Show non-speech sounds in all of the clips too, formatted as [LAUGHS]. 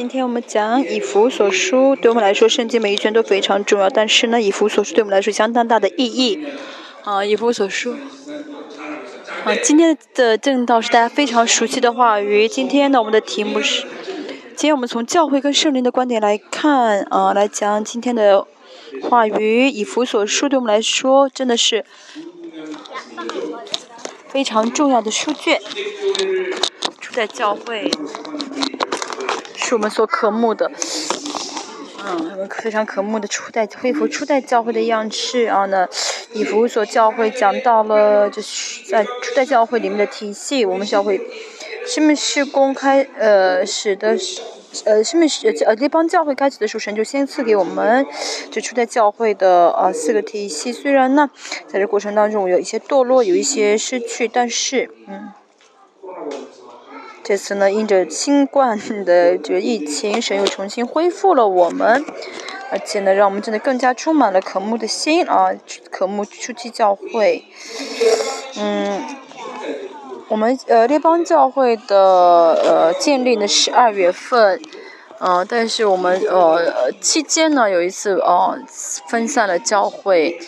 今天我们讲以弗所书，对我们来说，圣经每一卷都非常重要。但是呢，以弗所书对我们来说相当大的意义。啊，以弗所书。啊，今天的正道是大家非常熟悉的话语。今天呢，我们的题目是，今天我们从教会跟圣灵的观点来看，啊，来讲今天的话语。以弗所书对我们来说真的是非常重要的书卷。初代教会。是我们所渴慕的，嗯，我们非常渴慕的初代恢复初代教会的样式啊。呢以弗所教会讲到了，就是在初代教会里面的体系。我们教会是不是公开呃使得呃是不是呃这帮教会开始的时候，神就先赐给我们就初代教会的呃四个体系。虽然呢，在这过程当中有一些堕落，有一些失去，但是嗯。这次呢，因着新冠的这个疫情，神又重新恢复了我们，而且呢，让我们真的更加充满了渴慕的心啊，渴慕初期教会。嗯，我们呃列邦教会的呃建立呢是二月份，嗯，但是我们呃期间呢有一次呃分散了教会，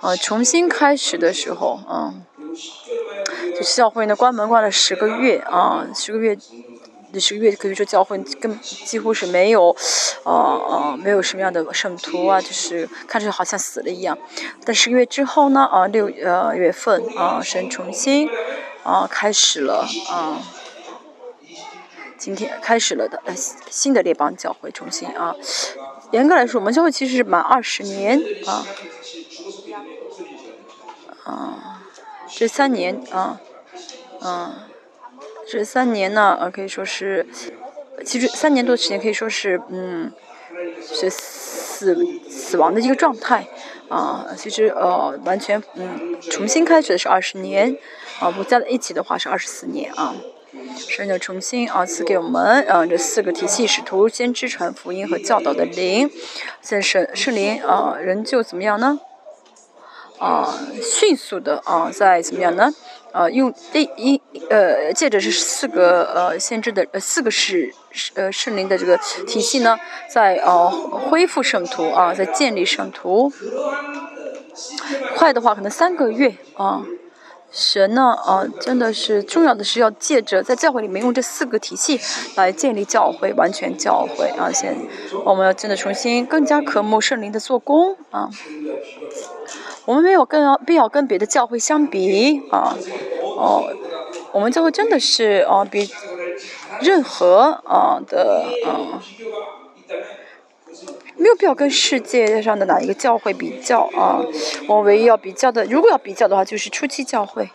呃重新开始的时候，嗯。[LAUGHS] 就教会呢关门关了十个月啊，十个月，这十个月可以说教会跟几乎是没有，呃呃没有什么样的圣徒啊，就是看着好像死了一样。但十个月之后呢，啊六呃月份啊神重新啊开始了啊，今天开始了的呃新的列邦教会重新啊，严格来说我们教会其实是满二十年啊，啊这三年啊。嗯，这三年呢，呃，可以说是，其实三年多的时间可以说是，嗯，是死死亡的一个状态，啊，其实呃，完全嗯，重新开始的是二十年，啊，不加在一起的话是二十四年啊，神就重新啊赐给我们，嗯，这四个体系使徒、先知、传福音和教导的灵，现在圣圣灵啊，人就怎么样呢？啊，迅速的啊，在怎么样呢？呃，用第一呃，借着这四个呃，先知的呃四个是呃圣灵的这个体系呢，在呃恢复圣徒啊，在建立圣徒，快的话可能三个月啊。神呢啊，真的是重要的是要借着在教会里面用这四个体系来建立教会，完全教会啊。现我们要真的重新更加渴慕圣灵的做工啊。我们没有跟必要跟别的教会相比啊，哦，我们教会真的是啊比任何啊的啊没有必要跟世界上的哪一个教会比较啊。我唯一要比较的，如果要比较的话，就是初期教会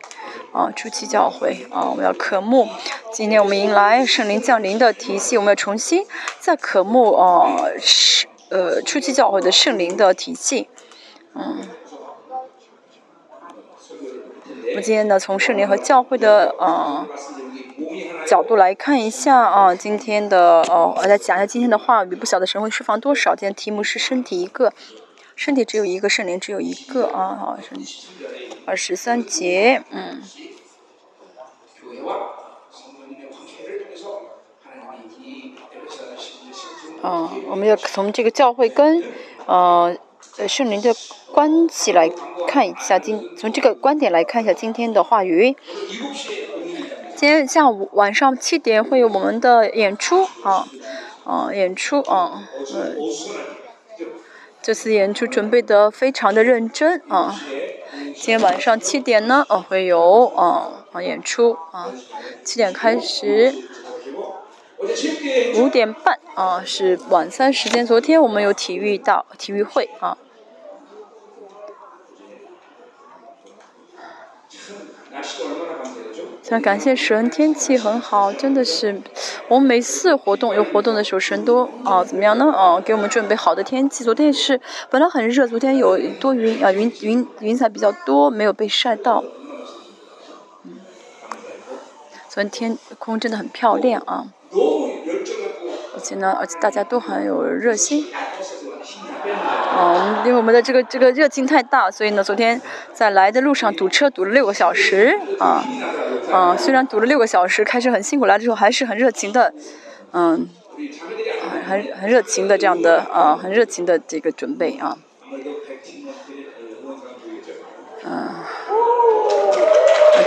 啊，初期教会啊，我们要渴慕。今天我们迎来圣灵降临的体系，我们要重新再渴慕啊，是呃初期教会的圣灵的体系，嗯。我今天呢，从圣灵和教会的呃角度来看一下啊，今天的哦，我来讲一下今天的话语。不晓得神会释放多少？今天题目是身体一个，身体只有一个，圣灵只有一个啊。好，二十三节，嗯。啊，我们要从这个教会跟呃呃圣灵的。关系来看一下今从这个观点来看一下今天的话语。今天下午晚上七点会有我们的演出啊，啊演出啊，呃，这次演出准备的非常的认真啊。今天晚上七点呢，哦会有啊啊演出啊，七点开始，五点半啊是晚餐时间。昨天我们有体育到体育会啊。想感谢神，天气很好，真的是，我们每次活动有活动的时候，神都啊怎么样呢？啊，给我们准备好的天气。昨天是本来很热，昨天有多云啊，云云云彩比较多，没有被晒到。嗯，昨天天空真的很漂亮啊，而且呢，而且大家都很有热心。嗯，因为我们的这个这个热情太大，所以呢，昨天在来的路上堵车堵了六个小时啊，啊，虽然堵了六个小时，开车很辛苦，来的时候还是很热情的，嗯，很很热情的这样的啊，很热情的这个准备啊。嗯，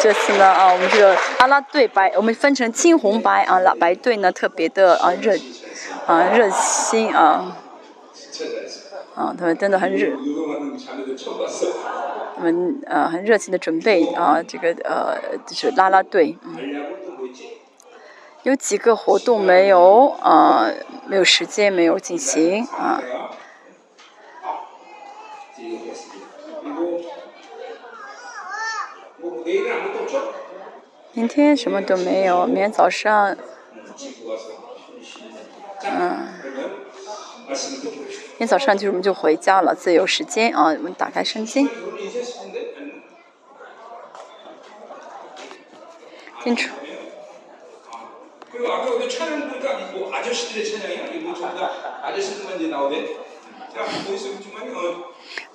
这次呢啊，我们这个阿拉队白，我们分成青红白啊，拉白队呢特别的啊热啊热心啊，啊他们真的很热，他们呃很热情的准备啊，这个呃就是拉拉队，有几个活动没有啊，没有时间没有进行啊。明天什么都没有，明天早上，嗯，明天早上就我们就回家了，自由时间啊，我们打开圣经。清楚。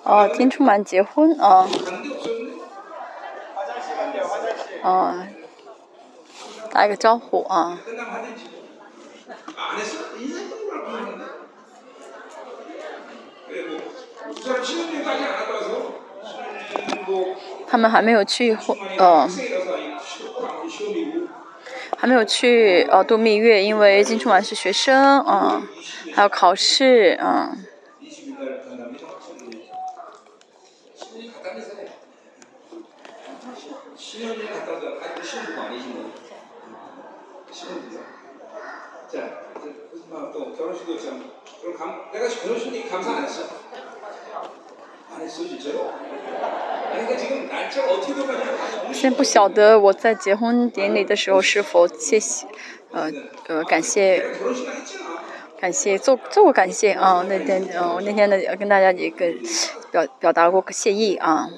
哦，金春满结婚啊。哦。打一个招呼啊！他们还没有去呃，还没有去呃度蜜月，因为金春晚是学生啊，还要考试嗯啊。现在不晓得我在结婚典礼的时候是否谢谢，呃呃感谢，感谢做做过感谢啊那天呃我那天呢跟大家一个表表达过谢意啊。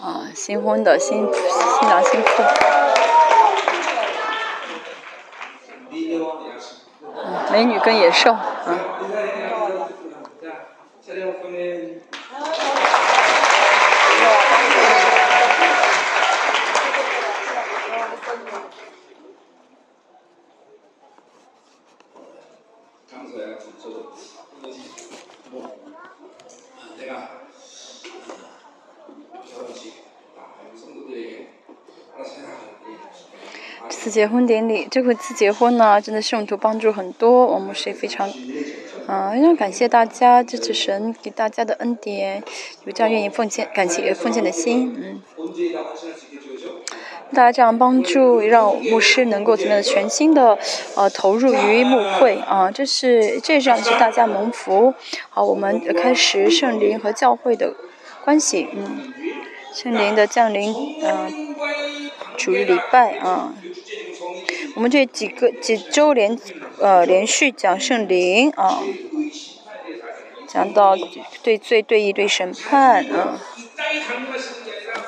啊，新婚的新新郎新妇，美女跟野兽，这次结婚典礼，这次结婚呢，真的是用途帮助很多，我们是非常，嗯，非常感谢大家支持神给大家的恩典，有这样愿意奉献、感谢奉献的心，嗯，大家这样帮助，让牧师能够怎么样全心的呃投入于牧会啊，这是这样是大家蒙福，好，我们开始圣灵和教会的关系，嗯，圣灵的降临，嗯，主日礼拜啊。我们这几个几周连呃连续讲圣灵啊，讲到对罪对义对审判啊，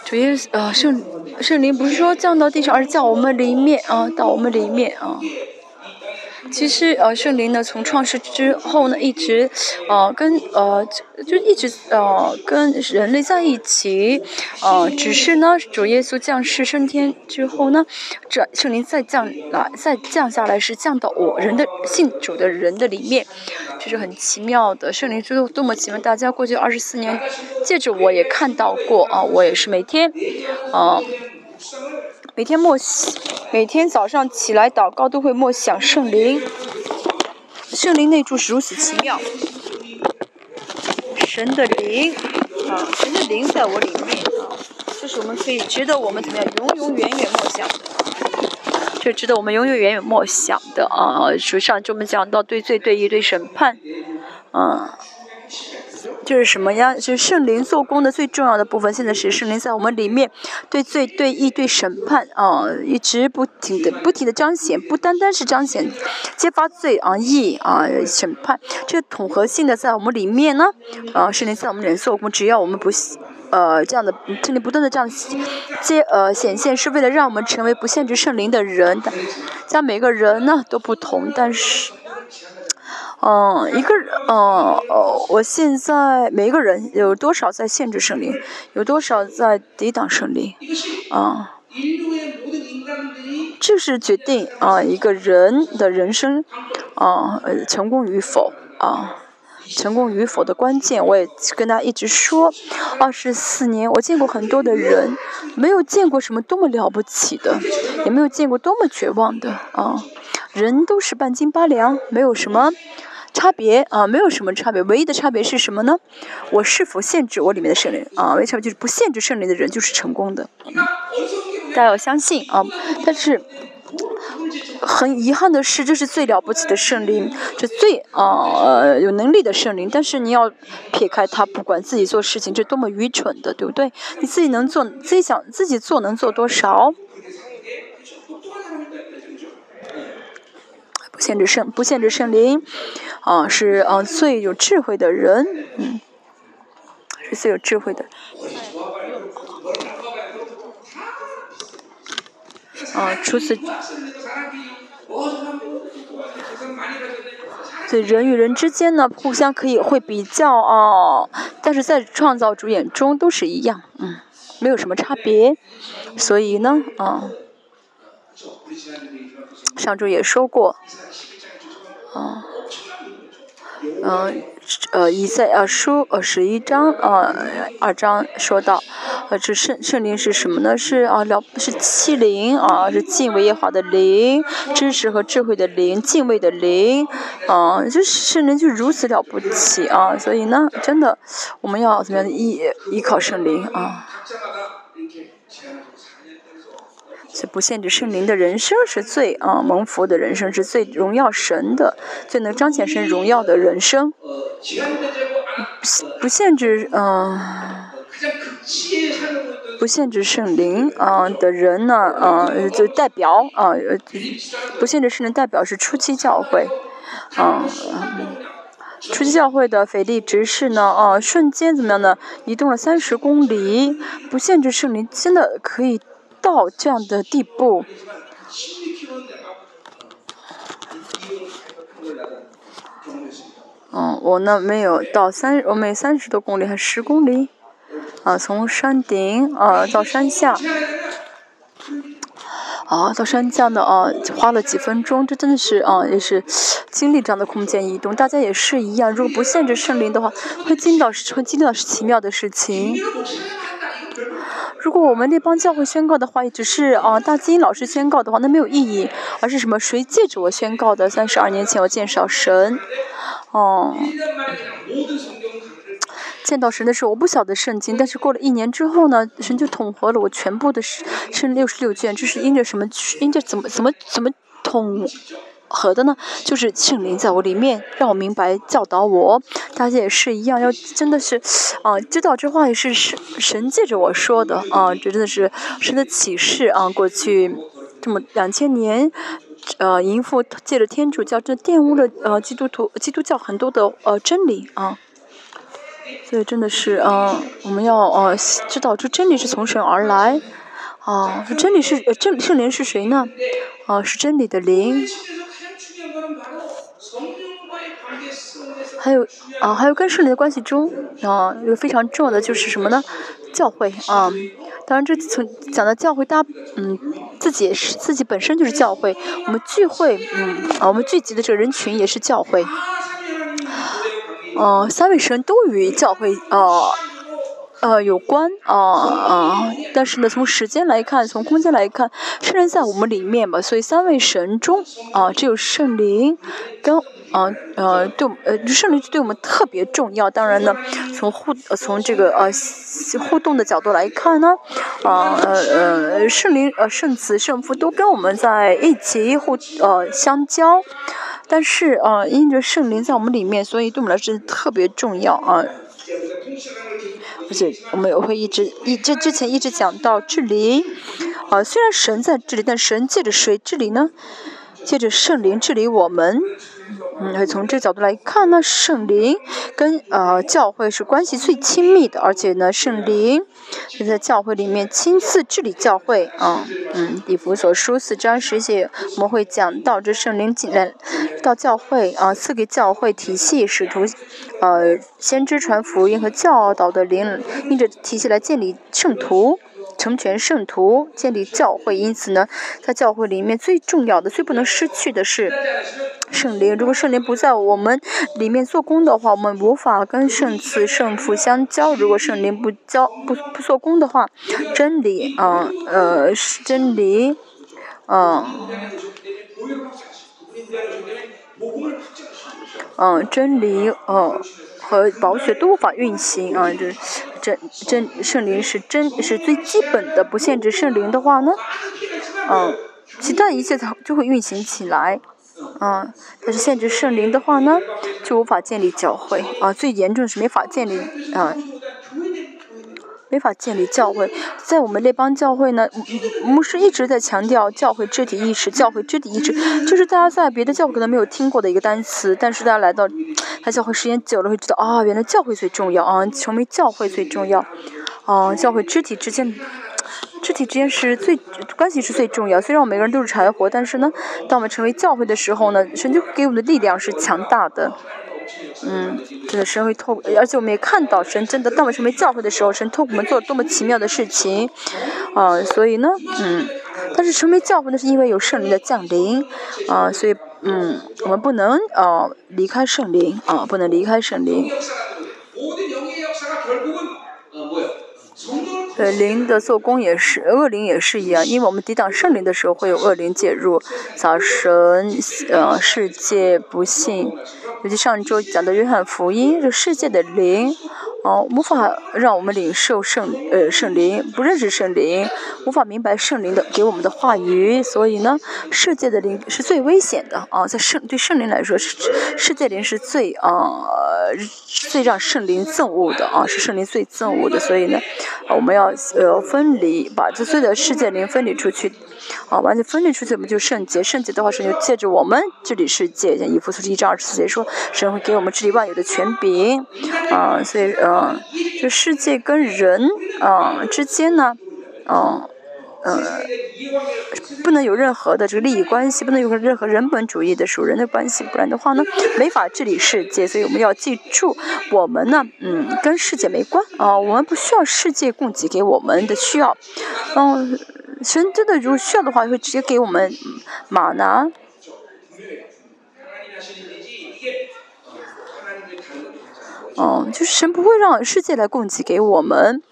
主要呃圣圣灵不是说降到地上，而是降我们里面啊，到我们里面啊。其实呃，圣灵呢，从创世之后呢，一直呃跟呃就一直呃跟人类在一起，呃，只是呢，主耶稣降世升天之后呢，这圣灵再降来，再降下来是降到我人的信主的人的里面，这是很奇妙的。圣灵是多么奇妙，大家过去二十四年，借着我也看到过啊，我也是每天，啊。每天默，每天早上起来祷告都会默想圣灵，圣灵内住是如此奇妙，神的灵啊，神的灵在我里面啊，这是我们可以值得我们怎么样永永远远默想的，这值得我们永永远远默想的啊。书上就我们讲到对罪对义对审判，嗯。就是什么呀？就是圣灵做工的最重要的部分。现在是圣灵在我们里面，对罪、对义、对审判啊，一直不停的、不停的彰显。不单单是彰显、揭发罪啊、义啊、审判，这个统合性的在我们里面呢。啊，圣灵在我们里面做工，只要我们不呃这样的圣灵不断的这样揭呃显现，是为了让我们成为不限制圣灵的人。像每个人呢都不同，但是。嗯，一个人，嗯，我现在每一个人有多少在限制胜利，有多少在抵挡胜利，啊，这是决定啊一个人的人生，啊，成功与否，啊。成功与否的关键，我也跟他一直说。二十四年，我见过很多的人，没有见过什么多么了不起的，也没有见过多么绝望的啊。人都是半斤八两，没有什么差别啊，没有什么差别。唯一的差别是什么呢？我是否限制我里面的圣灵啊？为什么就是不限制圣灵的人就是成功的？大家要相信啊，但是。很遗憾的是，这是最了不起的圣灵，这最啊有能力的圣灵。但是你要撇开他，不管自己做事情，这多么愚蠢的，对不对？你自己能做，自己想自己做能做多少？限制圣，不限制圣灵，啊，是啊最有智慧的人，嗯，是最有智慧的。啊，除此。对人与人之间呢，互相可以会比较啊，但是在创造主眼中都是一样，嗯，没有什么差别。所以呢，啊，上周也说过，啊，嗯。呃，以赛啊书呃十一章呃二章说到，呃这圣圣灵是什么呢？是啊了是欺灵啊，是敬畏耶华的灵，知识和智慧的灵，敬畏的灵，啊，这圣灵就如此了不起啊！所以呢，真的我们要怎么样依依靠圣灵啊？是不限制圣灵的人生是最啊蒙福的人生，是最荣耀神的，最能彰显神荣耀的人生。不限制啊，不限制圣灵啊的人呢啊，就代表啊，不限制圣灵代表是初期教会啊，初期教会的腓力执事呢啊，瞬间怎么样呢？移动了三十公里，不限制圣灵真的可以。到这样的地步，嗯，我呢没有到三，我每三十多公里还十公里，啊，从山顶啊到山下，啊到山下呢啊花了几分钟，这真的是啊也是经历这样的空间移动，大家也是一样，如果不限制圣灵的话，会经到会经历到奇妙的事情。如果我们那帮教会宣告的话，也只是啊大金老师宣告的话，那没有意义。而是什么？谁借着我宣告的？三十二年前我见少神，哦，见到神的时候，我不晓得圣经，但是过了一年之后呢，神就统合了我全部的圣六十六卷，这是因着什么？因着怎么怎么怎么统？合的呢，就是圣灵在我里面，让我明白教导我。大家也是一样，要真的是，啊，知道这话也是神神借着我说的啊，这真的是神的启示啊。过去这么两千年，呃，淫妇借着天主教，这玷污了呃基督徒基督教很多的呃真理啊。所以真的是啊，我们要呃知道这真理是从神而来啊。真理是呃真圣灵是谁呢？啊，是真理的灵。还有啊，还有跟圣灵的关系中啊，一个非常重要的就是什么呢？教会啊，当然这从讲到教会，大家嗯，自己也是自己本身就是教会，我们聚会嗯啊，我们聚集的这个人群也是教会，嗯，三位神都与教会啊。呃，有关啊啊，但是呢，从时间来看，从空间来看，圣灵在我们里面嘛，所以三位神中啊，只有圣灵跟啊呃对呃圣灵对我们特别重要。当然呢，从互从这个呃互动的角度来看呢，啊呃呃圣灵呃圣子圣父都跟我们在一起互呃相交，但是啊因着圣灵在我们里面，所以对我们来说特别重要啊。而且我们也会一直一这之前一直讲到治理，啊，虽然神在治理，但神借着谁？治理呢？借着圣灵治理我们，嗯从这个角度来看呢，圣灵跟呃教会是关系最亲密的，而且呢，圣灵就在教会里面亲自治理教会啊。嗯，以弗所书四章十节我们会讲到这圣灵进来到教会啊，赐给教会体系使徒呃先知传福音和教导的灵，因着体系来建立圣徒。成全圣徒，建立教会，因此呢，在教会里面最重要的、最不能失去的是圣灵。如果圣灵不在我们里面做工的话，我们无法跟圣子、圣父相交。如果圣灵不交、不不做工的话，真理啊，呃，真理，嗯，嗯，真理，呃。和宝血都无法运行啊！这真真圣灵是真是最基本的，不限制圣灵的话呢，嗯，其他一切它就会运行起来，嗯，但是限制圣灵的话呢，就无法建立教会啊！最严重是没法建立啊。没法建立教会，在我们那帮教会呢，牧师一直在强调教会肢体意识，教会肢体意识，就是大家在别的教会可能没有听过的一个单词，但是大家来到他教会时间久了会知道啊，原来教会最重要啊，成为教会最重要，啊，教会肢体之间，肢体之间是最关系是最重要。虽然我们每个人都是柴火，但是呢，当我们成为教会的时候呢，神就给我们的力量是强大的。嗯，真的神会透，而且我们也看到神真的当我们成为教会的时候，神透我们做了多么奇妙的事情，啊，所以呢，嗯，但是成为教会呢，是因为有圣灵的降临，啊，所以嗯，我们不能啊离开圣灵，啊，不能离开圣灵。呃灵的做工也是，恶灵也是一样，因为我们抵挡圣灵的时候会有恶灵介入，造神，呃，世界不幸。尤其上周讲的约翰福音，这世界的灵，哦，无法让我们领受圣呃圣灵，不认识圣灵，无法明白圣灵的给我们的话语，所以呢，世界的灵是最危险的啊，在圣对圣灵来说，是世界灵是最啊最让圣灵憎恶的啊，是圣灵最憎恶的，所以呢，我们要呃分离，把这所有的世界灵分离出去。啊，完全分裂出去，我们就圣洁。圣洁的话，神就借着我们治理世界。像以弗所书一章二十四节说，神会给我们治理万有的权柄。啊，所以，嗯，就世界跟人啊之间呢，嗯，呃，不能有任何的这个利益关系，不能有任何人本主义的属人的关系，不然的话呢，没法治理世界。所以我们要记住，我们呢，嗯，跟世界没关啊，我们不需要世界供给给我们的需要，嗯。神真的如果需要的话，会直接给我们马拿？哦，就是神不会让世界来供给给我们，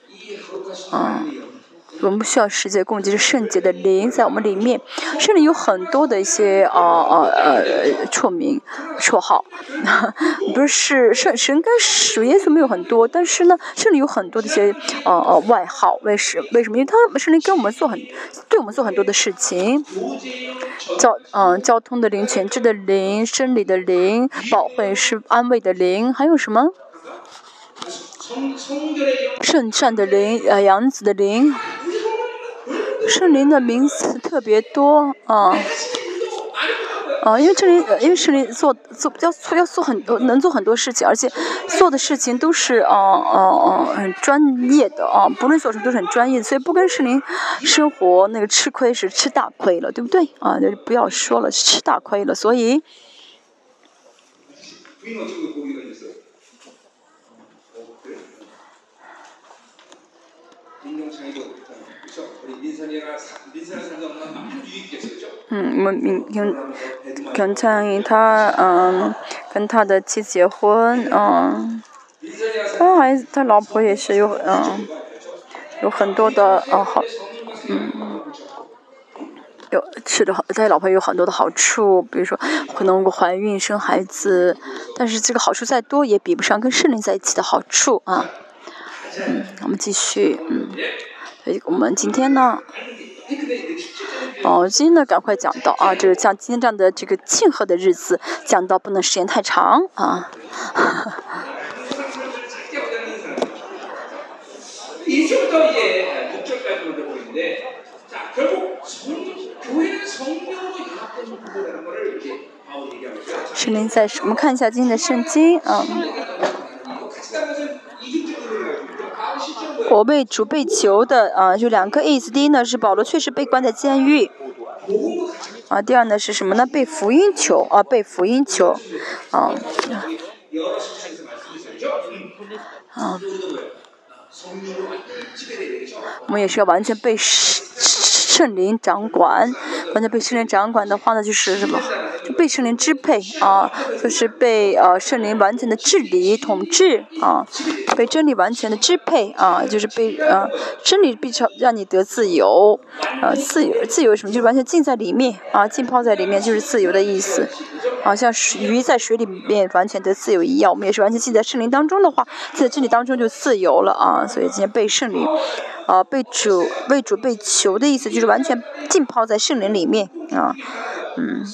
嗯。我们不需要世界供给，是圣洁的灵在我们里面。圣灵有很多的一些啊啊呃绰名、绰号，[LAUGHS] 不是圣神跟属耶稣没有很多，但是呢，圣灵有很多的一些呃呃外号。为什为什么？因为他圣灵跟我们做很，对我们做很多的事情。交嗯交通的灵、全知的灵、生理的灵、保会是安慰的灵，还有什么？圣善的灵，呃，杨子的灵。圣灵的名词特别多啊，啊，因为圣灵，因为圣灵做做要做要做很多，能做很多事情，而且做的事情都是啊啊啊很专业的啊，不论做什么都是很专业的，所以不跟圣灵生活那个吃亏是吃大亏了，对不对啊？就不要说了，吃大亏了，所以。嗯，我们明天刚才他嗯跟他的妻子结婚，嗯，他还他老婆也是有嗯有很多的嗯好嗯有吃的好，他老婆有很多的好处，比如说可能怀孕生孩子，但是这个好处再多也比不上跟圣灵在一起的好处啊。嗯，我们继续嗯。所以我们今天呢，哦，今天呢赶快讲到啊，就是像今天这样的这个庆贺的日子，讲到不能时间太长啊。圣 [LAUGHS] 圣灵在，我们看一下今天的圣经，嗯。我被主被囚的啊，就两个意思。第一呢是保罗确实被关在监狱，啊，第二呢是什么呢？被福音囚啊，被福音囚，啊，啊，我们也是要完全被圣灵掌管，完全被圣灵掌管的话呢，就是什么？就被圣灵支配啊，就是被呃圣灵完全的治理统治啊，被真理完全的支配啊，就是被呃真理必须让你得自由，啊自由自由什么？就是完全浸在里面啊，浸泡在里面就是自由的意思，啊像鱼在水里面完全得自由一样，我们也是完全浸在圣灵当中的话，在真理当中就自由了啊，所以今天被圣灵啊被主为主被求的意思就完全浸泡在圣灵里面啊，嗯。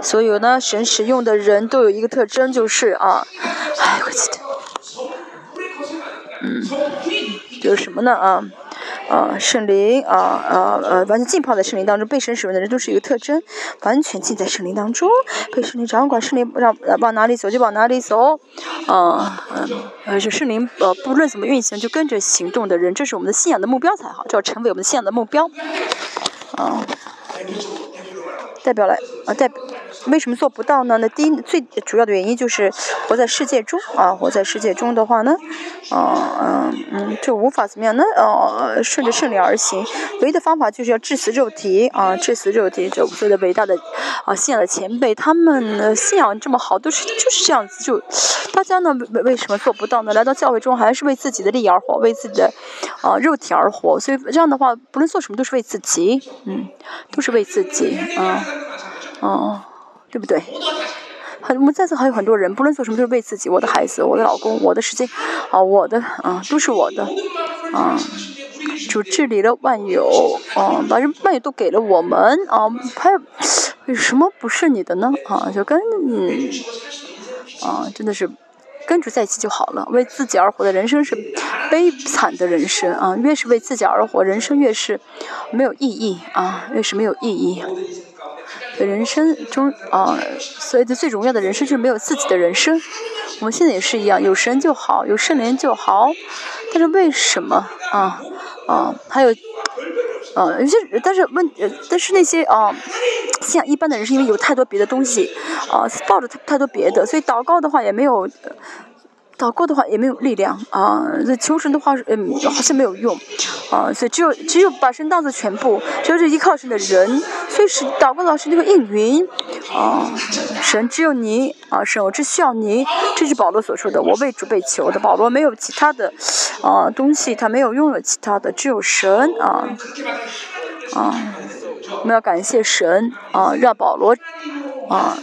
所有呢，神使用的人都有一个特征，就是啊，哎，我记得，嗯，有什么呢啊？啊，圣灵啊啊呃，完全浸泡在圣灵当中，被神使用的人都是一个特征，完全浸在圣灵当中，被圣灵掌管，圣灵让往哪里走就往哪里走，啊嗯，呃，是圣灵呃，不论怎么运行就跟着行动的人，这是我们的信仰的目标才好，就要成为我们的信仰的目标，啊。代表了啊，代为什么做不到呢？那第一最主要的原因就是活在世界中啊，活在世界中的话呢，啊嗯嗯，就无法怎么样呢？呃，顺着圣灵而行，唯一的方法就是要致死肉体啊，致死肉体。这所有的伟大的啊信仰的前辈，他们的信仰这么好，都是就是这样子。就大家呢，为为什么做不到呢？来到教会中还是为自己的利益而活，为自己的啊肉体而活。所以这样的话，不论做什么都是为自己，嗯，都是为自己啊。哦，对不对？很，我们在座还有很多人，不论做什么都是为自己，我的孩子，我的老公，我的时间，啊，我的，啊，都是我的，啊，主治理了万有，啊，把这万有都给了我们，啊，还有什么不是你的呢？啊，就跟，啊，真的是跟主在一起就好了。为自己而活的人生是悲惨的人生啊，越是为自己而活，人生越是没有意义啊，越是没有意义。人生中啊，所谓的最荣耀的人生就是没有自己的人生。我们现在也是一样，有神就好，有圣灵就好。但是为什么啊啊？还有啊，有些但是问，但是那些啊，像一般的人是因为有太多别的东西啊，抱着太太多别的，所以祷告的话也没有。祷告的话也没有力量啊，这求神的话嗯好像没有用啊，所以只有只有把神当做全部，只有是依靠神的人，所以是祷告老师就会应允啊，神只有你啊，神我只需要你，这是保罗所说的，我为主被求的，保罗没有其他的啊东西，他没有拥有其他的，只有神啊啊，我们要感谢神啊，让保罗啊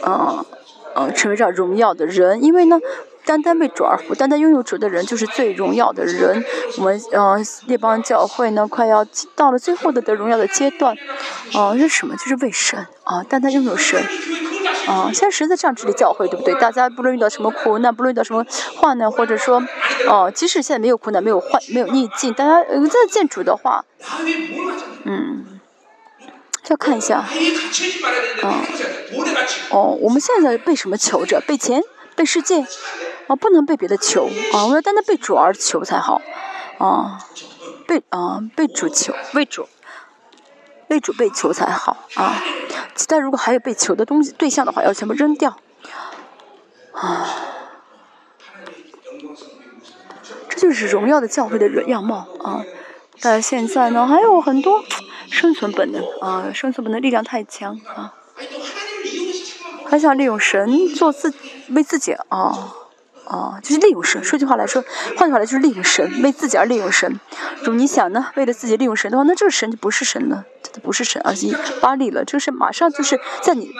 啊。呃，成为这荣耀的人，因为呢，单单为主而活，单单拥有主的人就是最荣耀的人。我们呃，列邦教会呢，快要到了最后的得荣耀的阶段，啊，是什么？就是为神啊，单单拥有神啊。现在神在这样治理教会，对不对？大家不论遇到什么苦难，不论遇到什么患难，或者说，哦，即使现在没有苦难，没有患，没有逆境，大家呃在见主的话，嗯。要看一下，啊，哦，我们现在被什么求着？被钱？被世界？啊，不能被别的求，啊，我要单单被主而求才好，啊，被啊被主求，为主，为主被求才好，啊，其他如果还有被求的东西对象的话，要全部扔掉，啊，这就是荣耀的教会的样貌，啊，但现在呢还有很多。生存本能啊，生存本能力量太强啊，还想利用神做自为自己啊啊，就是利用神。说句话来说，换句话来就是利用神，为自己而利用神。如你想呢，为了自己利用神的话，那这个神就不是神了，这不是神，而是巴利了。这个神马上就是在你，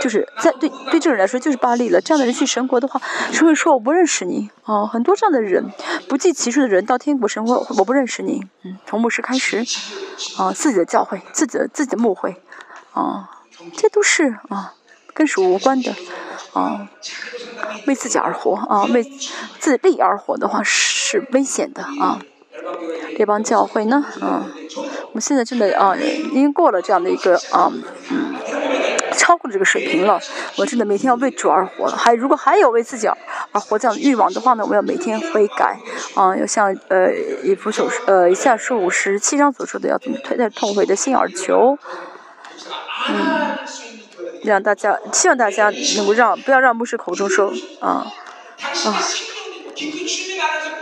就是在对对这个人来说就是巴利了。这样的人去神国的话，神会说我不认识你啊。很多这样的人，不计其数的人到天国神国，我不认识你。嗯，从牧师开始。啊，自己的教会，自己的自己的牧会，啊，这都是啊，跟属无关的，啊，为自己而活，啊，为自立而活的话是危险的，啊，这帮教会呢，啊，我们现在真的啊，已经过了这样的一个啊，嗯。超过这个水平了。我真的每天要为主而活了。还如果还有为自己而活这样的欲望的话呢，我要每天悔改啊，要像呃以弗所呃以下书五十七章所说的，要怎么推在痛悔的心而求。嗯，让大家希望大家能够让不要让牧师口中说啊啊。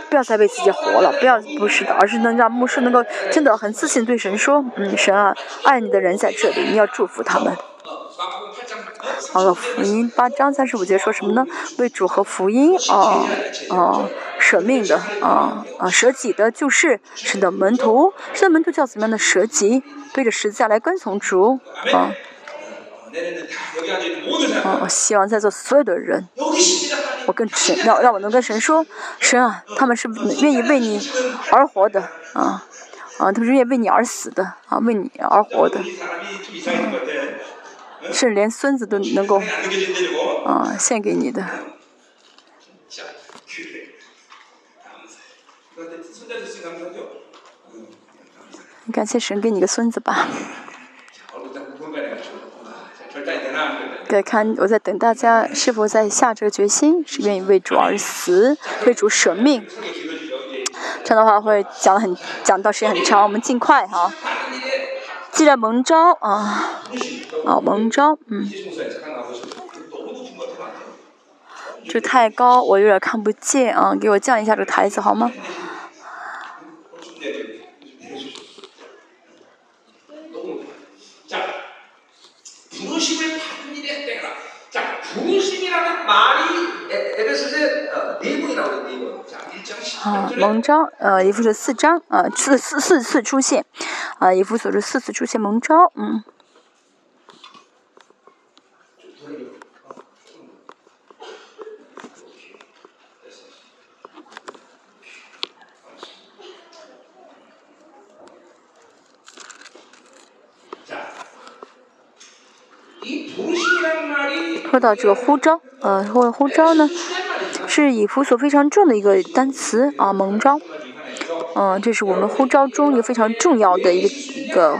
不要再为自己活了，不要不是的，而是能让牧师能够真的很自信对神说：“嗯，神啊，爱你的人在这里，你要祝福他们。”好了，福音八章三十五节说什么呢？为主和福音啊啊舍命的啊啊舍己的，就是神的门徒，神的门徒叫怎么样的舍己，背着十字架来跟从主啊。啊！我希望在座所有的人，我跟神要让我能跟神说，[LAUGHS] 神啊，他们是愿意为你而活的啊啊，他们是愿意为你而死的啊，为你而活的，甚至连孙子都能够啊献给你的。感谢神给你个孙子吧。对，看我在等大家是否在下这个决心，是愿意为主而死，为主舍命。这样的话会讲的很，讲到时间很长，我们尽快哈。既然蒙招啊，啊蒙招，嗯。这太高，我有点看不见啊，给我降一下这个台子好吗？ 啊，蒙招，呃，一副是四张，呃，四四四次出现，啊，一副所是四次出现蒙招，嗯。 说到这个呼召，呃，呼呼召呢，是以弗所非常重的一个单词啊，蒙召，嗯，这是我们呼召中一个非常重要的一个一个，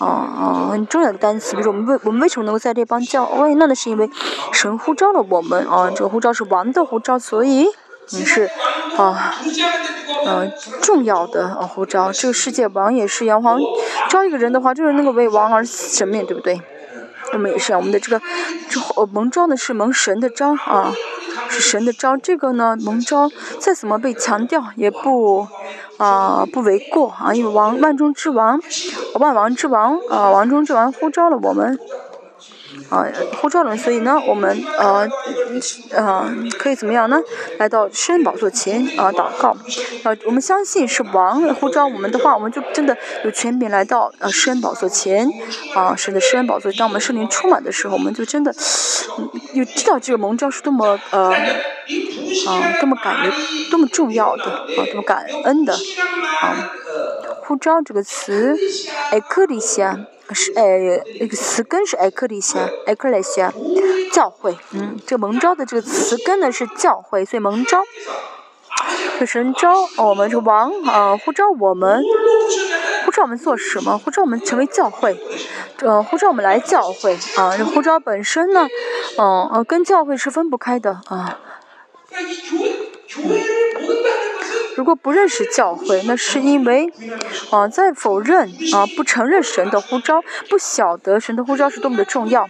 啊啊，很重要的单词。比如说，我们为我们为什么能够在这帮教会？那那是因为神呼召了我们啊，这个呼召是王的呼召，所以你是啊，嗯，重要的啊呼召。这个世界王也是杨皇招一个人的话，就是那个为王而神命，对不对？我们也是啊，我们的这个，这蒙召呢是蒙神的召啊，是神的召。这个呢蒙召再怎么被强调也不啊不为过啊，因为王万中之王，万王之王啊，王中之王呼召了我们。啊，呼召人，所以呢，我们呃，呃，可以怎么样呢？来到施恩宝座前啊，祷告。呃，我们相信是王呼召我们的话，我们就真的有权柄来到呃施恩宝座前啊，神的施恩宝座。当我们圣灵充满的时候，我们就真的有知道这个蒙召是多么呃啊，多么感人，多么重要的啊，多么感恩的啊。呼召这个词，哎克里西亚。是诶，那个词根是艾克利西亚，艾克利西亚教会。嗯，这个蒙召的这个词根呢是教会，所以蒙召，这神召我们是王啊，呼召我们，呼召我们做什么？呼召我们成为教会，呃，呼召我们来教会啊。这呼召本身呢，嗯呃，跟教会是分不开的啊。如果不认识教会，那是因为啊，在否认啊，不承认神的呼召，不晓得神的呼召是多么的重要。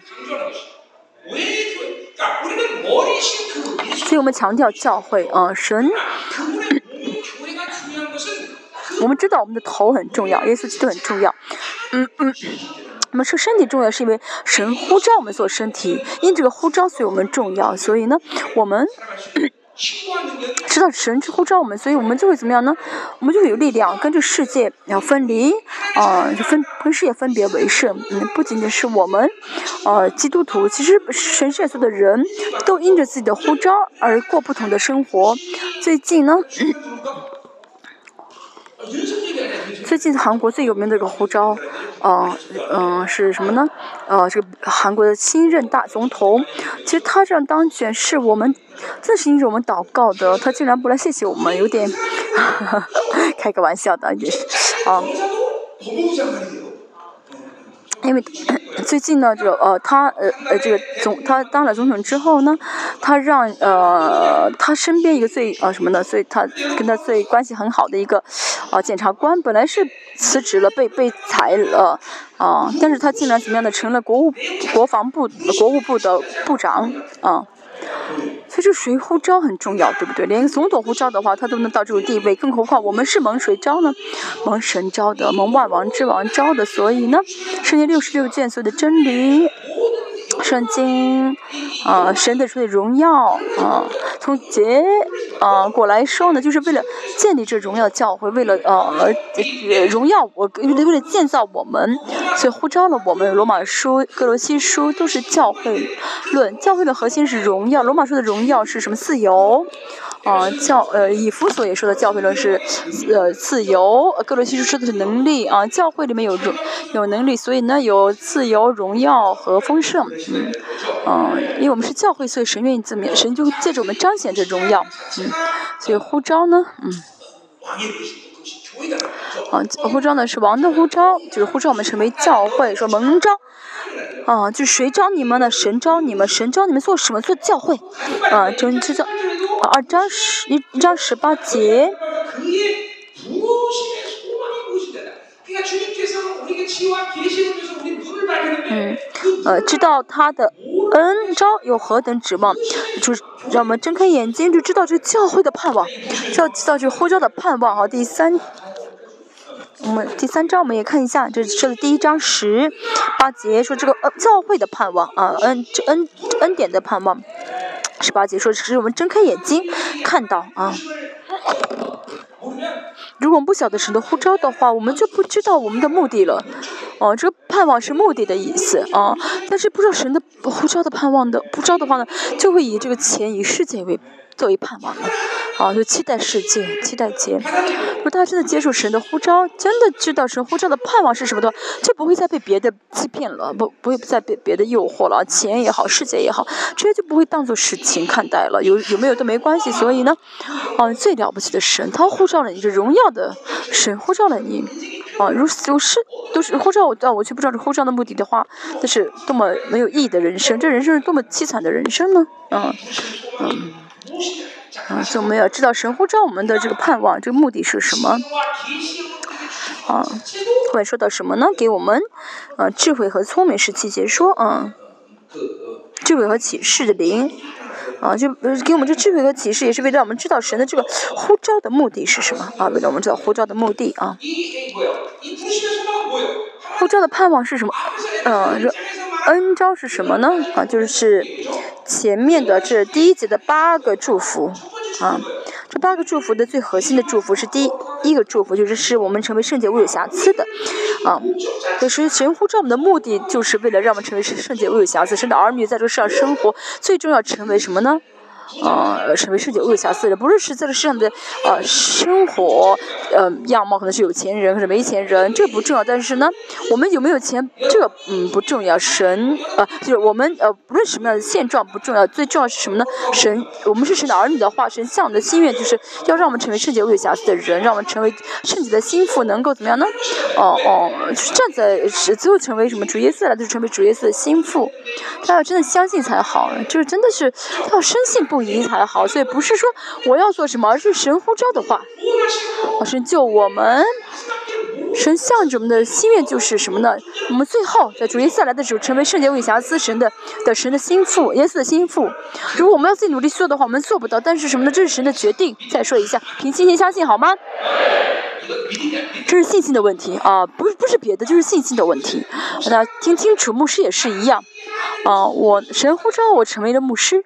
所以我们强调教会啊，神，[COUGHS] 我们知道我们的头很重要，耶稣基督很重要。嗯嗯，我们说身体重要，是因为神呼召我们做身体，因这个呼召，所以我们重要。所以呢，我们。知道神之呼召我们，所以我们就会怎么样呢？我们就会有力量跟这世界要分离，啊，就分跟世界分别为圣。嗯，不仅仅是我们，呃，基督徒，其实神世界的人都因着自己的呼召而过不同的生活。最近呢？最近韩国最有名的一个护照，呃，嗯，是什么呢？呃，这个韩国的新任大总统，其实他这样当选是我们，这是因为我们祷告的，他竟然不来谢谢我们，有点 [LAUGHS] 开个玩笑的，也是，啊，因为最近呢，就呃，他呃呃，这个总他当了总统之后呢，他让呃他身边一个最呃什么呢？所以他跟他最关系很好的一个啊检察官，本来是辞职了，被被裁了啊，但是他竟然怎么样的成了国务国防部国务部的部长啊。所以这谁呼召很重要，对不对？连总统呼召的话，他都能到这种地位，更何况我们是蒙谁招呢？蒙神招的，蒙万王之王招的。所以呢，圣经六十六件所有的真理。圣经，啊，神的出的荣耀，啊，从结，啊果来说呢，就是为了建立这荣耀教会，为了呃荣耀我，为了建造我们，所以呼召了我们。罗马书、哥罗西书都是教会论，教会的核心是荣耀。罗马书的荣耀是什么？自由。啊，教呃以弗所也说的教会论是，呃自由，各罗西书说的是能力啊，教会里面有荣有能力，所以呢有自由、荣耀和丰盛，嗯，嗯，因为我们是教会，所以神愿意怎么，神就借着我们彰显这荣耀，嗯，所以呼召呢，嗯，啊呼召呢是王的呼召，就是呼召我们成为教会，说蒙召。啊，就谁招你们呢？神招你们，神招你们做什么？做教会。啊，就知道。二章十一章十八节。嗯，呃，知道他的恩招有何等指望，就是让我们睁开眼睛，就知道这教会的盼望，要知道这呼召的盼望。啊，第三。我们第三章我们也看一下，这是第一章十八节说这个呃教会的盼望啊，恩恩恩典的盼望。十八节说只是我们睁开眼睛看到啊。如果我们不晓得神的呼召的话，我们就不知道我们的目的了。哦，这个盼望是目的的意思啊，但是不知道神的呼召的盼望的不知道的话呢，就会以这个钱以世界为。作为盼望了，啊，就期待世界，期待结。如果大家真的接受神的呼召，真的知道神呼召的盼望是什么的话，就不会再被别的欺骗了，不，不会再被别的诱惑了，钱也好，世界也好，这些就不会当做事情看待了。有有没有都没关系。所以呢，啊，最了不起的神，他呼召了你，这荣耀的神呼召了你，啊，如如是都是呼召我，但我却不知道这呼召的目的的话，那是多么没有意义的人生，这人生是多么凄惨的人生呢？嗯，嗯。啊，所以我们要知道神呼召我们的这个盼望，这个目的是什么？啊，后面说到什么呢？给我们，啊，智慧和聪明是七节说，啊，智慧和启示的灵，啊，就给我们这智慧和启示，也是为了让我们知道神的这个呼召的目的是什么？啊，为了我们知道呼召的目的啊。呼召的盼望是什么？嗯，这恩招是什么呢？啊，就是前面的这第一节的八个祝福。啊，这八个祝福的最核心的祝福是第一个祝福，就是使我们成为圣洁无有瑕疵的。啊，就是神呼召我们的目的，就是为了让我们成为圣洁无有瑕疵，神的儿女在这个世上生活，最重要成为什么呢？呃，成为世界有瑕疵的人，不是是在这世上的呃生活呃样貌可能是有钱人或者没钱人，这不重要。但是呢，我们有没有钱，这个嗯不重要。神呃就是我们呃不论什么样的现状不重要，最重要是什么呢？神我们是神的儿女的化身向我们的心愿就是要让我们成为圣洁无有瑕疵的人，让我们成为圣洁的心腹，能够怎么样呢？哦哦，就是站在是最后成为什么主耶稣来就是成为主耶稣的心腹。他要真的相信才好，就是真的是要深信不。不疑才好，所以不是说我要做什么，而是神呼召的话，神救我们，神向着我们的心愿就是什么呢？我们最后在主耶稣来的时候，成为圣洁无瑕疵神的的神的心腹，耶稣的心腹。如果我们要自己努力做的话，我们做不到。但是什么呢？这是神的决定。再说一下，凭信心相信好吗？这是信心的问题啊，不不是别的，就是信心的问题。那听清楚，牧师也是一样啊。我神呼召我成为了牧师。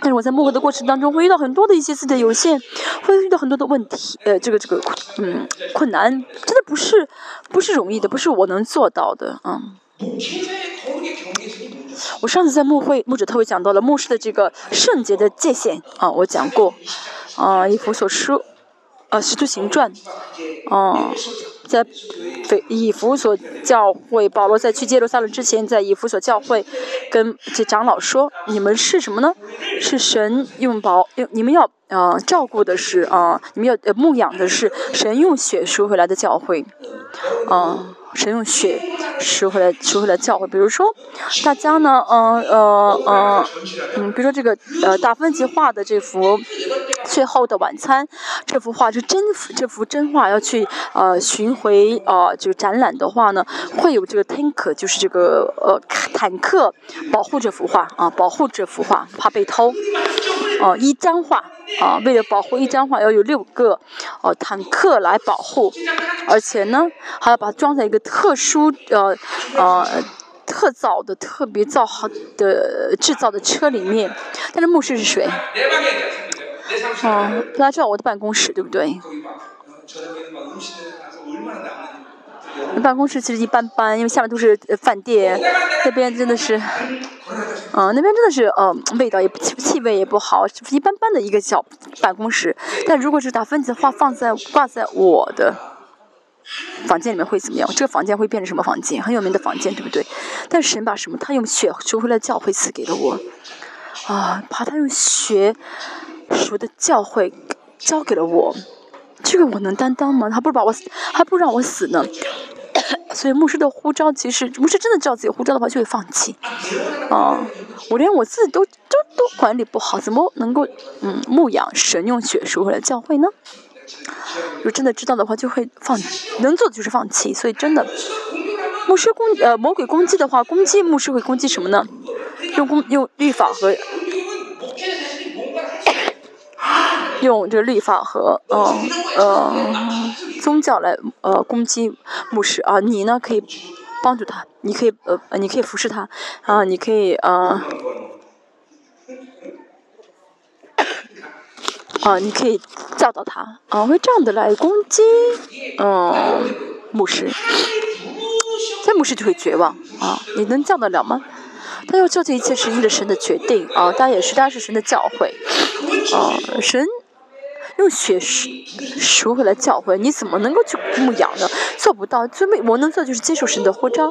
但是我在幕后的过程当中会遇到很多的一些自己的有限，会遇到很多的问题，呃，这个这个嗯困难，真的不是不是容易的，不是我能做到的嗯。我上次在牧会牧者特别讲到了牧师的这个圣洁的界限啊，我讲过啊，以弗所书啊，使徒行传啊。在以弗所教会，保罗在去耶路撒冷之前，在以弗所教会跟这长老说：“你们是什么呢？是神用保你们要啊照顾的是啊，你们要呃牧养的是神用血赎回来的教会，啊。”神用血赎回来，赎回来教会。比如说，大家呢，嗯呃呃，嗯，比如说这个呃达芬奇画的这幅《最后的晚餐》，这幅画是真，这幅真画要去呃巡回呃这个展览的话呢，会有这个 tank，就是这个呃坦克保护这幅画啊，保护这幅画，怕被偷。哦，一张画啊，为了保护一张画，要有六个哦坦克来保护，而且呢，还要把它装在一个特殊呃呃特造的、特别造好的制造的车里面。但是牧师是谁？哦，大家知道我的办公室对不对？办公室其实一般般，因为下面都是饭店，那边真的是，嗯，那边真的是，嗯，味道也不气气味也不好，就是一般般的一个小办公室。但如果是打分子的话，放在挂在我的房间里面会怎么样？这个房间会变成什么房间？很有名的房间，对不对？但神把什么？他用血赎回来教会赐给了我，啊，把他用血赎的教会交给了我。这个我能担当吗？他不如把我，还不让我死呢。[COUGHS] 所以牧师的呼召，其实牧师真的知道自己呼召的话，就会放弃。啊，我连我自己都都都管理不好，怎么能够嗯牧养神用血赎回来教会呢？如果真的知道的话，就会放，能做的就是放弃。所以真的，牧师攻呃魔鬼攻击的话，攻击牧师会攻击什么呢？用攻用律法和。用这个律法和嗯呃宗教来呃攻击牧师啊，你呢可以帮助他，你可以呃你可以服侍他啊，你可以呃啊你可以教导他啊，会这样的来攻击嗯牧师，在牧师就会绝望啊，你能教得了吗？他要做这一切是因着神的决定啊，当然也是，当然是神的教诲啊，神。用血赎赎回来教会，你怎么能够去牧养呢？做不到，最没我能做就是接受神的呼召，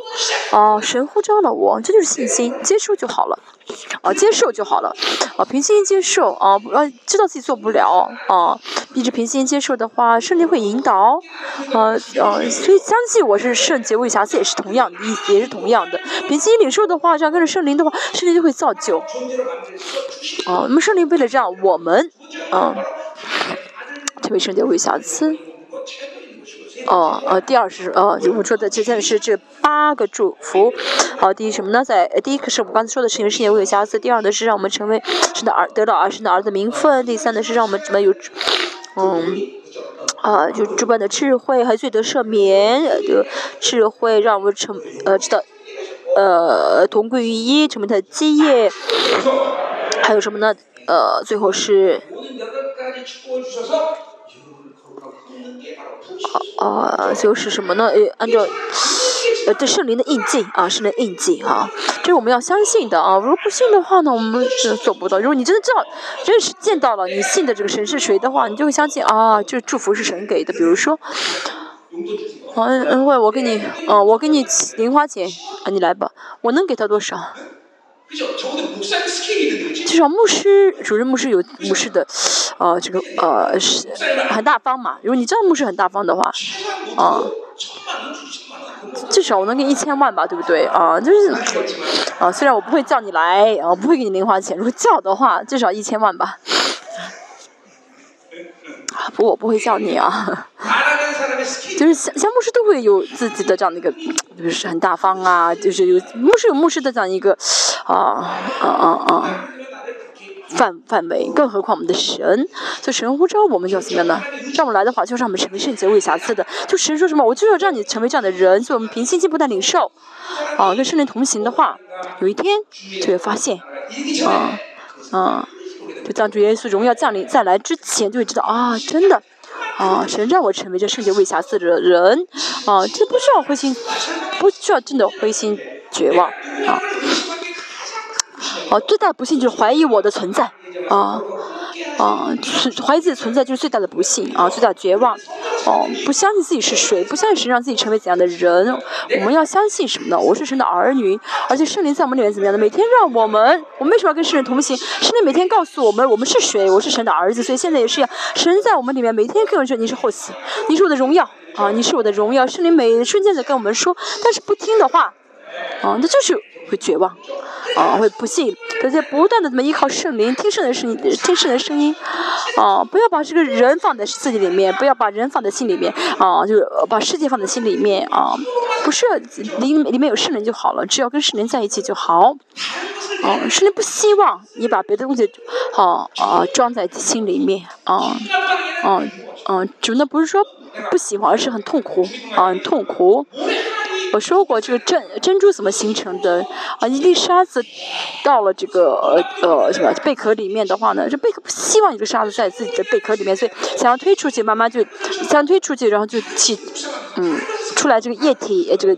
啊，神呼召了我，这就是信心，接受就好了，啊，接受就好了，啊，平心接受，啊，要知道自己做不了，啊，一直平心接受的话，圣灵会引导，啊，啊，所以相信我是圣洁为瑕疵也是同样的，也也是同样的，平心领受的话，这样跟着圣灵的话，圣灵就会造就，啊，那么圣灵为了让我们，啊。特别圣洁为瑕疵。哦，呃，第二是呃，我们说的，接下来是这八个祝福。好，第一什么呢？在第一个是我们刚才说的圣洁为瑕疵。第二呢是让我们成为神的儿，得到儿神的儿子名分。第三呢是让我们怎么有，嗯，啊，就主办的智慧，还有罪得赦免的智慧，让我们成呃知道，呃，同归于一，成为他的基业。还有什么呢？呃，最后是。啊，就是什么呢？呃，按照呃对圣灵的印记啊，圣灵印记哈，这是我们要相信的啊。如果不信的话呢，我们是做不到。如果你真的知道、认识、见到了你信的这个神是谁的话，你就会相信啊，这祝福是神给的。比如说，恩恩惠，我给你，嗯，我给你零花钱啊，你来吧，我能给他多少？至少牧师、主任牧师有牧师的，呃，这个呃是很大方嘛。如果你知道牧师很大方的话，啊，至少我能给一千万吧，对不对？啊，就是，啊，虽然我不会叫你来，啊，不会给你零花钱，如果叫的话，至少一千万吧。不过我不会叫你啊，[LAUGHS] 就是像像牧师都会有自己的这样的一个，就是很大方啊，就是有牧师有牧师的这样一个，啊啊啊啊范范围，更何况我们的神，就神呼召我们叫什么呢？让我们来的话，就让我们成为圣洁无瑕疵的。就神说什么，我就要让你成为这样的人，所以我们凭信心不断领受，啊，跟圣灵同行的话，有一天就会发现，啊啊。就当主耶稣荣耀降临再来之前，就会知道啊，真的，啊，神让我成为这圣洁未瑕疵的人，啊，这不需要灰心，不需要真的灰心绝望，啊，啊，最大不幸就是怀疑我的存在，啊，啊，怀疑自己存在就是最大的不幸，啊，最大的绝望，哦，不相信自己是谁，不相信神让自己成为怎样的人。我们要相信什么呢？我是神的儿女，而且圣灵在我们里面怎么样的？每天让我们，我们为什么要跟圣人同行？圣灵每天告诉我们，我们是谁？我是神的儿子，所以现在也是一样。神在我们里面每天跟我们说，你是后嗣，你是我的荣耀啊，你是我的荣耀。圣灵每瞬间在跟我们说，但是不听的话，啊，那就是会绝望。啊，会不信，而且不断的怎么依靠圣灵，听圣的声音，听圣的声音，啊，不要把这个人放在自己里面，不要把人放在心里面，啊，就是把世界放在心里面，啊，不是里里面有圣灵就好了，只要跟圣灵在一起就好，啊，圣灵不希望你把别的东西，好啊装在心里面，啊，啊，啊，主那不是说不喜欢，而是很痛苦，啊，痛苦。我说过，这个珍珍珠怎么形成的？啊，一粒沙子到了这个呃什么贝壳里面的话呢，这贝壳不希望一个沙子在自己的贝壳里面，所以想要推出去，慢慢就想推出去，然后就起嗯出来这个液体，这个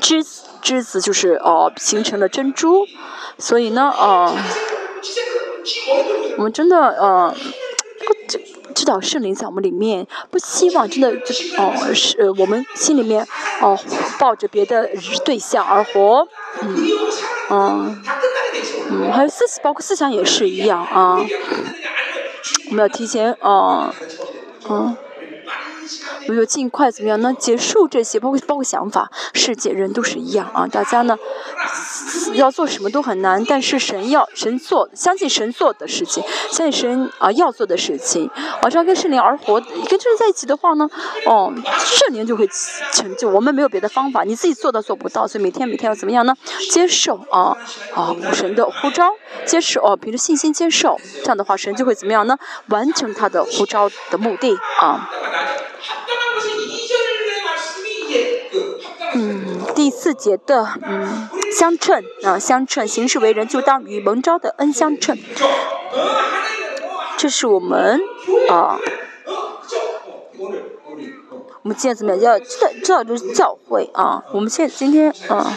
汁汁子就是哦形成了珍珠，所以呢啊，我们真的呃。知道圣灵在我们里面，不希望真的就是哦是我们心里面哦抱着别的对象而活，嗯嗯嗯，还有思包括思想也是一样啊，我们要提前啊嗯。我就尽快怎么样呢？结束这些，包括包括想法，世界人都是一样啊。大家呢要做什么都很难，但是神要神做，相信神做的事情，相信神啊要做的事情。啊，只要跟圣灵而活，跟圣灵在一起的话呢，哦，圣灵就会成就。我们没有别的方法，你自己做到做不到，所以每天每天要怎么样呢？接受啊啊神的呼召，接受哦，凭着信心接受，这样的话神就会怎么样呢？完成他的呼召的目的啊。嗯，第四节的嗯相称啊相称，行事为人就当与蒙召的恩相称。这是我们啊，我们今天怎么样？要知道知道就是教会啊，我们现今天啊。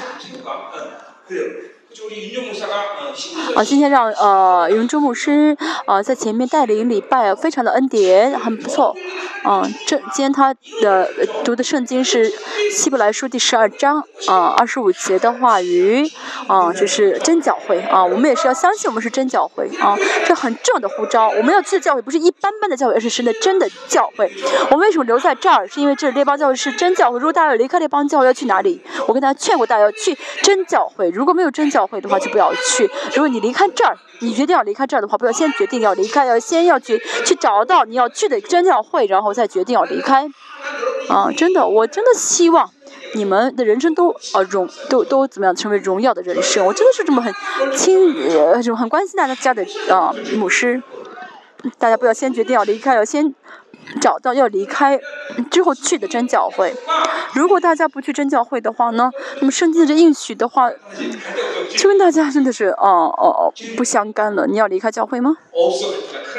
啊，今天让呃云中牧师啊在前面带领礼拜，非常的恩典，很不错。嗯，这今天他的读的圣经是希伯来书第十二章啊二十五节的话语啊，就是真教会啊，我们也是要相信我们是真教会啊，这很重要的呼召。我们要去的教会不是一般般的教会，而是神的真的教会。我们为什么留在这儿？是因为这列邦教会是真教会。如果大家要离开列邦教会，要去哪里？我跟大家劝过大家要去真教会。如果没有真教会的话，就不要去。如果你离开这儿，你决定要离开这儿的话，不要先决定要离开，要先要去去找到你要去的真教会，然后再决定要离开。啊，真的，我真的希望你们的人生都啊荣都都怎么样成为荣耀的人生。我真的是这么很亲呃这种很关心大家的啊牧师。大家不要先决定要离开，要先。找到要离开之后去的真教会，如果大家不去真教会的话呢，那么圣经的应许的话，就跟大家真的是哦哦哦不相干了。你要离开教会吗？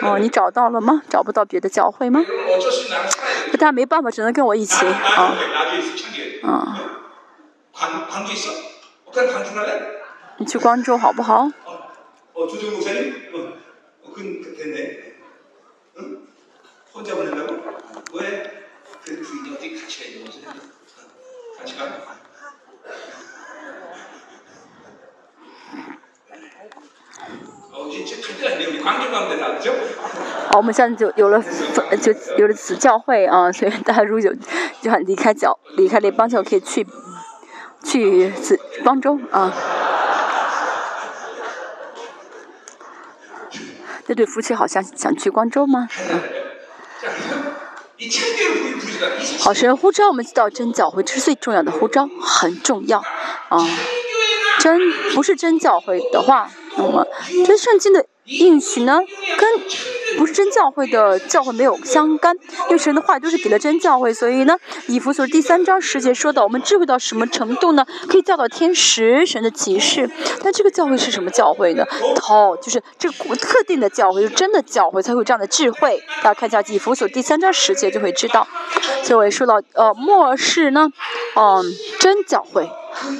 哦，你找到了吗？找不到别的教会吗？大家没办法，只能跟我一起啊啊。你去光州好不好？好，我们现在就有了，就有了子教会啊，所以大家如果有就想离开教，离开这帮教，可以去去子光州啊。这对夫妻好像想去光州吗？好，神呼召我们知道真教会，这是最重要的呼召，很重要。啊！真不是真教会的话，那么这圣经的应许呢，不是真教会的教会没有相干，因为神的话都是给了真教会，所以呢，以弗所第三章十节说的，我们智慧到什么程度呢？可以教导天使神的启示。但这个教会是什么教会呢？哦，就是这个特定的教会，是真的教会才会有这样的智慧。大家看一下以弗所第三章十节就会知道。所以我也说到，呃，末世呢，嗯，真教会，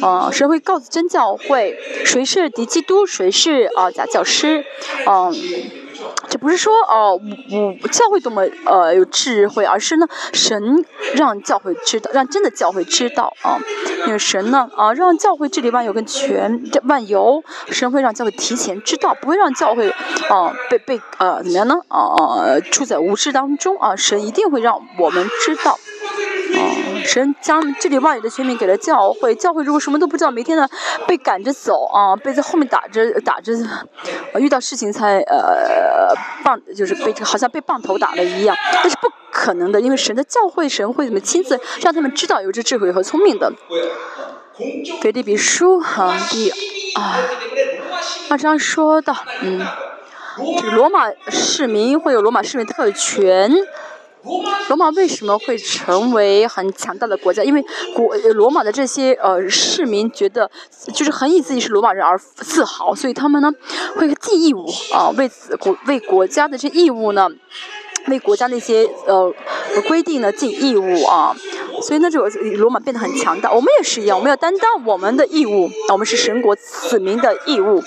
嗯，神会告诉真教会谁是敌基督，谁是啊假教师，嗯。这不是说哦，我我教会多么呃有智慧，而是呢，神让教会知道，让真的教会知道啊，因为神呢啊，让教会治理万有跟全万有，神会让教会提前知道，不会让教会啊被被呃怎么样呢啊啊处在无知当中啊，神一定会让我们知道。啊，神将这里万语的全名给了教会，教会如果什么都不知道，每天呢被赶着走啊，被在后面打着打着，遇到事情才呃棒，就是被好像被棒头打了一样，那是不可能的，因为神的教会，神会怎么亲自让他们知道有这智慧和聪明的。腓立比书哈第啊二章说到，嗯，这个罗马市民会有罗马市民特权。罗马为什么会成为很强大的国家？因为国罗马的这些呃市民觉得就是很以自己是罗马人而自豪，所以他们呢会尽义务啊，为此国为国家的这义务呢。为国家那些呃规定呢尽义务啊，所以呢，这个罗马变得很强大。我们也是一样，我们要担当我们的义务，我们是神国子民的义务。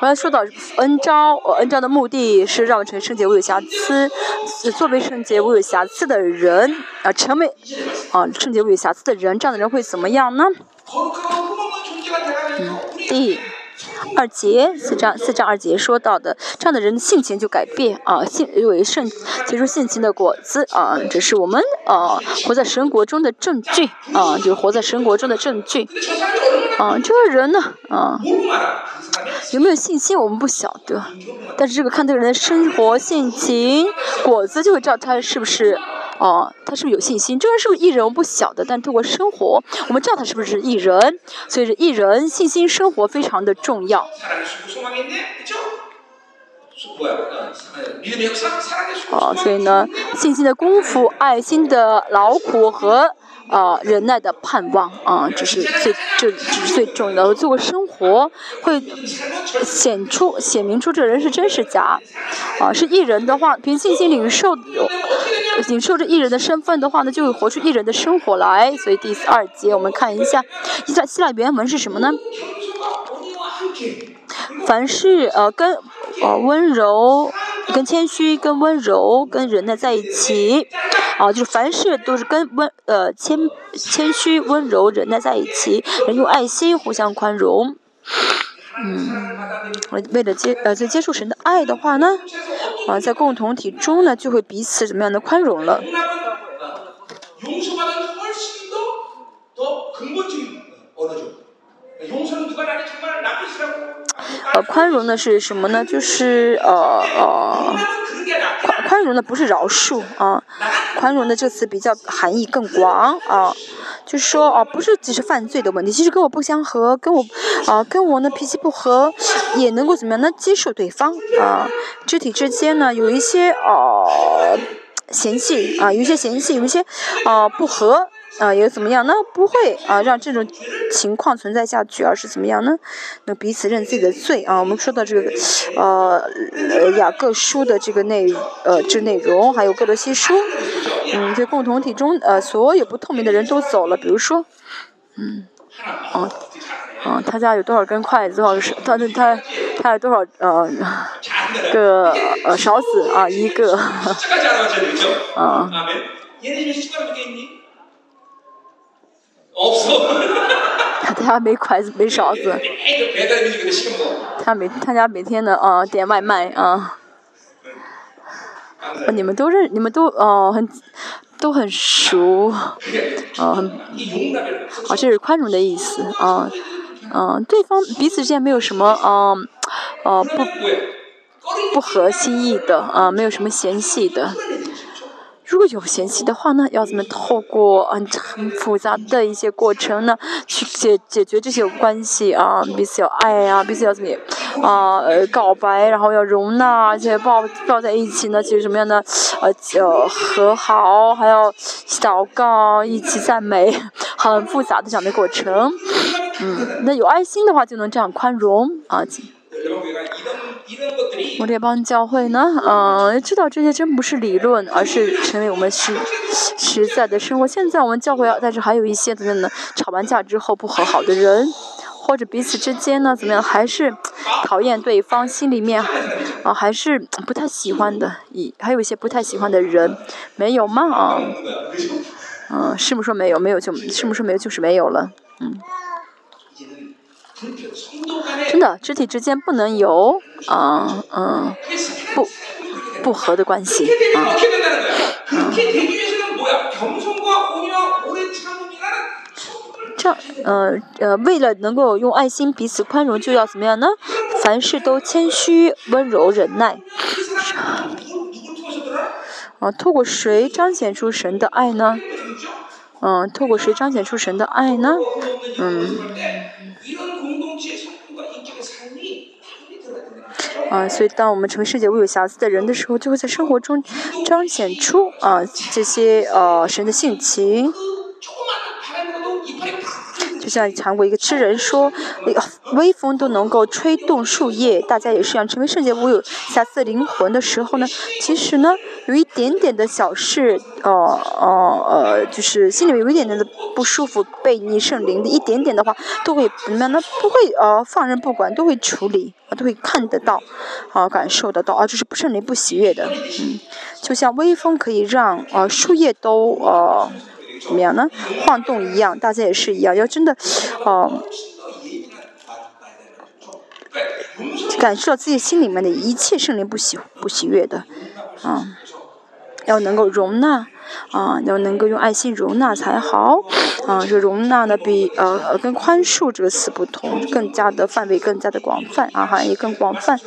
我要说到恩招，恩招的目的是让成圣洁无有瑕疵，作为圣洁无有瑕疵的人啊，成为啊圣洁无有瑕疵的人，这样的人会怎么样呢？嗯，第。[LAUGHS] 二节四章四章二节说到的，这样的人性情就改变啊，性为圣结出性情的果子啊，这是我们啊活在神国中的证据啊，就是活在神国中的证据啊。这个人呢啊，有没有信心我们不晓得，但是这个看这个人的生活性情果子就会知道他是不是。哦，他是不是有信心？这个人是不是艺人？我不晓得，但通过生活，我们知道他是不是艺人。所以，是艺人信心生活非常的重要。哦，所以呢，信心的功夫，爱心的劳苦和。啊，忍耐的盼望啊，这是最这这是最重要的。做个生活会显出显明出这人是真是假，啊，是艺人的话，凭信心领受领受这艺人的身份的话呢，就会活出艺人的生活来。所以第二节我们看一下，希腊希腊原文是什么呢？凡是呃跟呃温柔、跟谦虚、跟温柔、跟忍耐在一起。啊，就是凡事都是跟温呃谦谦虚、温柔、忍耐在一起，用爱心互相宽容。嗯，为了接呃在接触神的爱的话呢，啊，在共同体中呢，就会彼此怎么样的宽容了。呃，宽容的是什么呢？就是呃呃。宽宽容的不是饶恕啊，宽容的这个词比较含义更广啊，就是说啊，不是只是犯罪的问题，其实跟我不相合，跟我啊跟我呢脾气不合，也能够怎么样呢？接受对方啊，肢体之间呢有一些啊嫌隙啊，有一些嫌隙，有一些啊不和。啊，有怎么样？那不会啊，让这种情况存在下去，而是怎么样呢？那彼此认自己的罪啊。我们说到这个，呃，雅各书的这个内呃这内容，还有各罗西书，嗯，这共同体中，呃，所有不透明的人都走了。比如说，嗯，哦，哦，他家有多少根筷子？多少是他他他有多少呃个呃勺子啊？一个，啊。他家没筷子，没勺子。他每他家每天的啊点外卖啊。你们都认，你们都哦很都很熟，啊很，啊这是宽容的意思啊，嗯对方彼此之间没有什么啊，呃不不合心意的啊没有什么嫌隙的。如果有嫌弃的话呢，要怎么透过很很复杂的一些过程呢，去解解决这些关系啊？彼此要爱啊，彼此要怎么啊？呃，告白，然后要容纳，而且抱抱在一起呢，其实什么样的呃就和好，还要祷告，一起赞美，很复杂的这样的过程。嗯，那有爱心的话，就能这样宽容啊。我这帮教会呢，嗯，知道这些真不是理论，而是成为我们实实在的生活。现在我们教会啊，但是还有一些怎么样呢？吵完架之后不和好的人，或者彼此之间呢，怎么样，还是讨厌对方，心里面啊，还是不太喜欢的，一还有一些不太喜欢的人，没有吗？啊，嗯，是不是说没有？没有就，是不是说没有就是没有了？嗯。真的，肢体之间不能有，嗯嗯，不不和的关系啊。这样，呃呃，为了能够用爱心彼此宽容，就要怎么样呢？凡事都谦虚、温柔、忍耐。啊，透过谁彰显出神的爱呢？嗯，透过谁彰显出神的爱呢？嗯。啊，所以当我们成为世界无有瑕疵的人的时候，就会在生活中彰显出啊这些呃神的性情。像韩国一个诗人说：“微风都能够吹动树叶。”大家也是想，成为圣洁无有瑕疵灵魂的时候呢，其实呢，有一点点的小事，呃呃呃，就是心里面有一点点的不舒服，被逆圣灵的一点点的话，都会怎么样呢？不会呃放任不管，都会处理，啊，都会看得到，啊，感受得到，啊，这是不圣灵不喜悦的，嗯，就像微风可以让呃树叶都呃。怎么样呢？晃动一样，大家也是一样，要真的，哦，感受到自己心里面的一切圣灵不喜不喜悦的，啊，要能够容纳，啊，要能够用爱心容纳才好，啊，这容纳呢比呃跟宽恕这个词不同，更加的范围更加的广泛，啊，含义更广泛，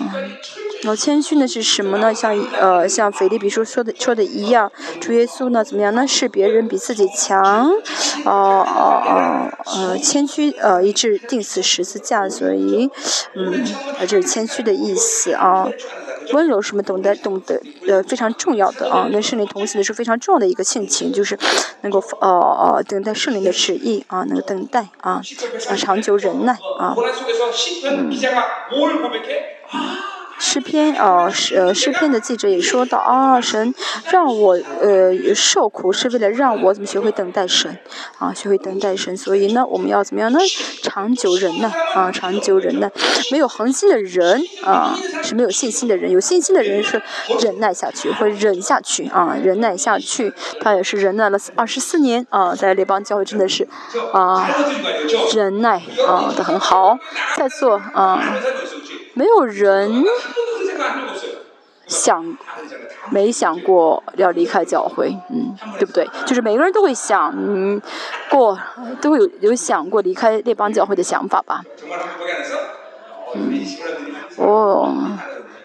嗯。然后谦虚呢是什么呢？像呃像腓力比书说的说的一样，主耶稣呢怎么样呢？是别人比自己强，哦哦哦呃谦虚呃一致定死十字架，所以嗯呃这是谦虚的意思啊。温柔什么懂得懂得呃非常重要的啊，跟圣灵同行的是非常重要的一个性情，就是能够呃呃等待圣灵的旨意啊，能够等待啊啊长久忍耐啊嗯。诗篇啊，诗呃诗篇的记者也说到啊，神让我呃受苦是为了让我怎么学会等待神啊，学会等待神，所以呢，我们要怎么样呢？长久忍耐啊，长久忍耐。没有恒心的人啊，是没有信心的人；有信心的人是忍耐下去，会忍下去啊，忍耐下去。他也是忍耐了二十四年啊，在列邦教会真的是啊，忍耐啊的很好，在座啊。没有人想没想过要离开教会，嗯，对不对？就是每个人都会想嗯过，都会有有想过离开列邦教会的想法吧。嗯，哦，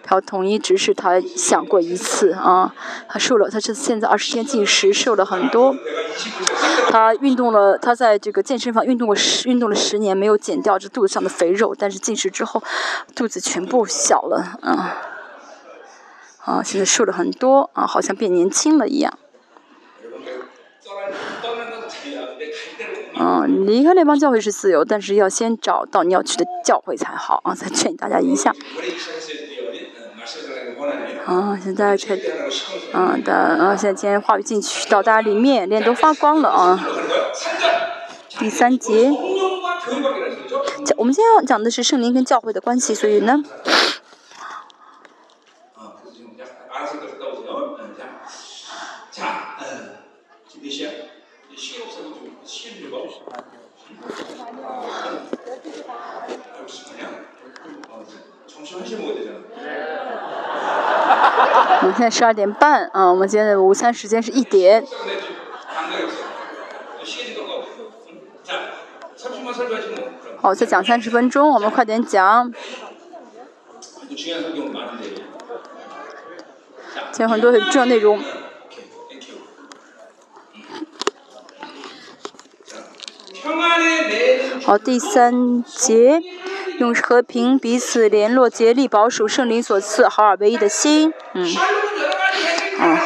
朴统一只是他想过一次啊，他瘦了，他是现在二十天进食，瘦了很多。他运动了，他在这个健身房运动过十运动了十年，没有减掉这肚子上的肥肉，但是进食之后，肚子全部小了，啊，啊，现在瘦了很多，啊，好像变年轻了一样。嗯，离开那帮教会是自由，但是要先找到你要去的教会才好啊！再劝大家一下。啊，现在开，嗯的，啊，现在今天话语进去到大家里面，脸都发光了啊。第三节，讲我们今天要讲的是圣灵跟教会的关系，所以呢。我们现在十二点半啊，我们今天的午餐时间是一点。好，再讲三十分钟，我们快点讲。讲很多很重要内容。好，第三节。用和平彼此联络，竭力保守圣灵所赐好而唯一的心。嗯，嗯，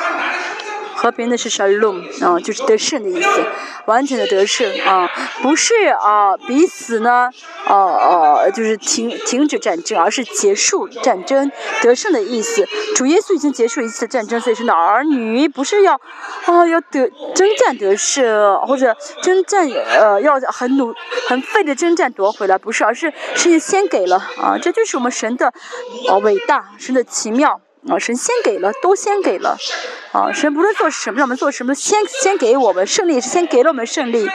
和平的是 shalom 啊，就是得胜的意思，完全的得胜啊，不是啊彼此呢，呃呃，就是停停止战争，而是结束战争，得胜的意思。主耶稣已经结束一次战争，所以说呢，儿女不是要啊要得征战得胜，或者征战呃要很努很费的征战夺回来，不是，而是是先给了啊，这就是我们神的啊伟大，神的奇妙。啊，神先给了，都先给了，啊，神不论做什么，让我们做什么，先先给我们胜利，先给了我们胜利，